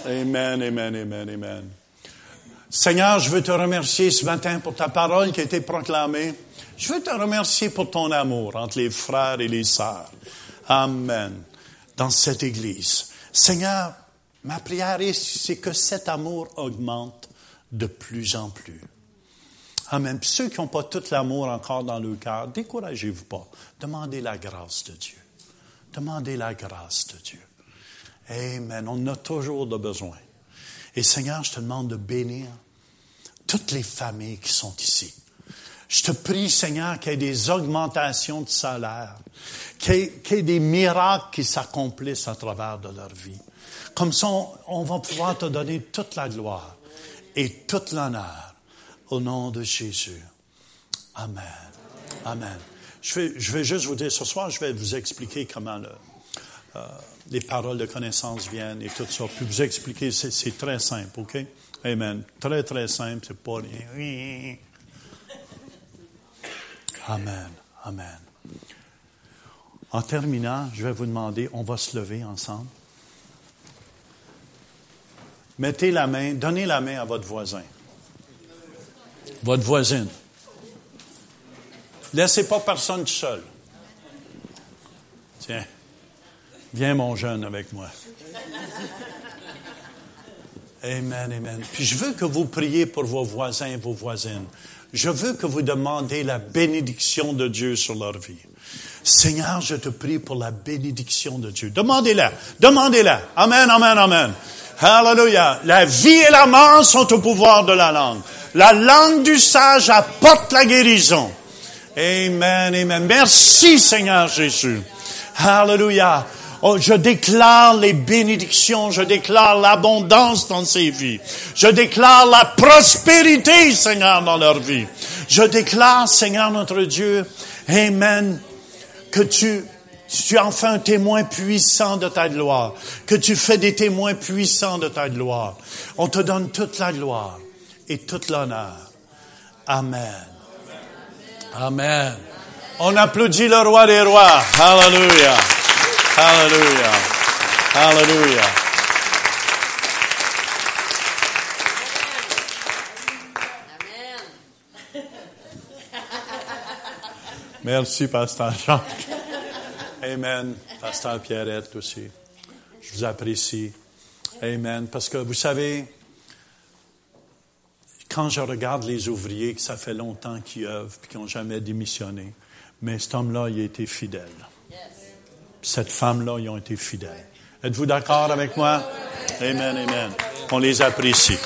Amen, amen, amen, amen. Seigneur, je veux te remercier ce matin pour ta parole qui a été proclamée. Je veux te remercier pour ton amour entre les frères et les sœurs. Amen. Dans cette Église. Seigneur, ma prière est, c'est que cet amour augmente de plus en plus. Amen. Puis ceux qui n'ont pas tout l'amour encore dans le cœur, découragez-vous pas. Demandez la grâce de Dieu. Demandez la grâce de Dieu. Amen. On a toujours de besoin. Et Seigneur, je te demande de bénir toutes les familles qui sont ici. Je te prie, Seigneur, qu'il y ait des augmentations de salaire, qu'il y, ait des miracles qui s'accomplissent à travers de leur vie. Comme ça, on, va pouvoir te donner toute la gloire et toute l'honneur au nom de Jésus. Amen. Amen. Je vais, juste vous dire, ce soir, je vais vous expliquer comment euh, les paroles de connaissance viennent et tout ça. Puis vous expliquer, c'est très simple, OK? Amen. Très, très simple, c'est pas rien. Amen. Amen. En terminant, je vais vous demander, on va se lever ensemble. Mettez la main, donnez la main à votre voisin, votre voisine. Laissez pas personne seul. Tiens, viens mon jeune avec moi. Amen, amen. Puis je veux que vous priez pour vos voisins et vos voisines. Je veux que vous demandez la bénédiction de Dieu sur leur vie. Seigneur, je te prie pour la bénédiction de Dieu. Demandez-la. Demandez-la. Amen, amen, amen. Hallelujah. La vie et la mort sont au pouvoir de la langue. La langue du sage apporte la guérison. Amen, amen. Merci Seigneur Jésus. Hallelujah. Oh, je déclare les bénédictions, je déclare l'abondance dans ces vies. Je déclare la prospérité, Seigneur, dans leur vie. Je déclare, Seigneur notre Dieu, Amen, que tu, tu en fais un témoin puissant de ta gloire, que tu fais des témoins puissants de ta gloire. On te donne toute la gloire et toute l'honneur. Amen. Amen. On applaudit le roi des rois. Hallelujah. Hallelujah. Hallelujah. Merci, Pasteur Jacques. Amen. Pasteur Pierrette aussi. Je vous apprécie. Amen. Parce que vous savez, quand je regarde les ouvriers, que ça fait longtemps qu'ils œuvrent et qui n'ont jamais démissionné, mais cet homme-là, il a été fidèle cette femme-là, ils ont été fidèles. Êtes-vous d'accord avec moi? Amen, amen. On les apprécie.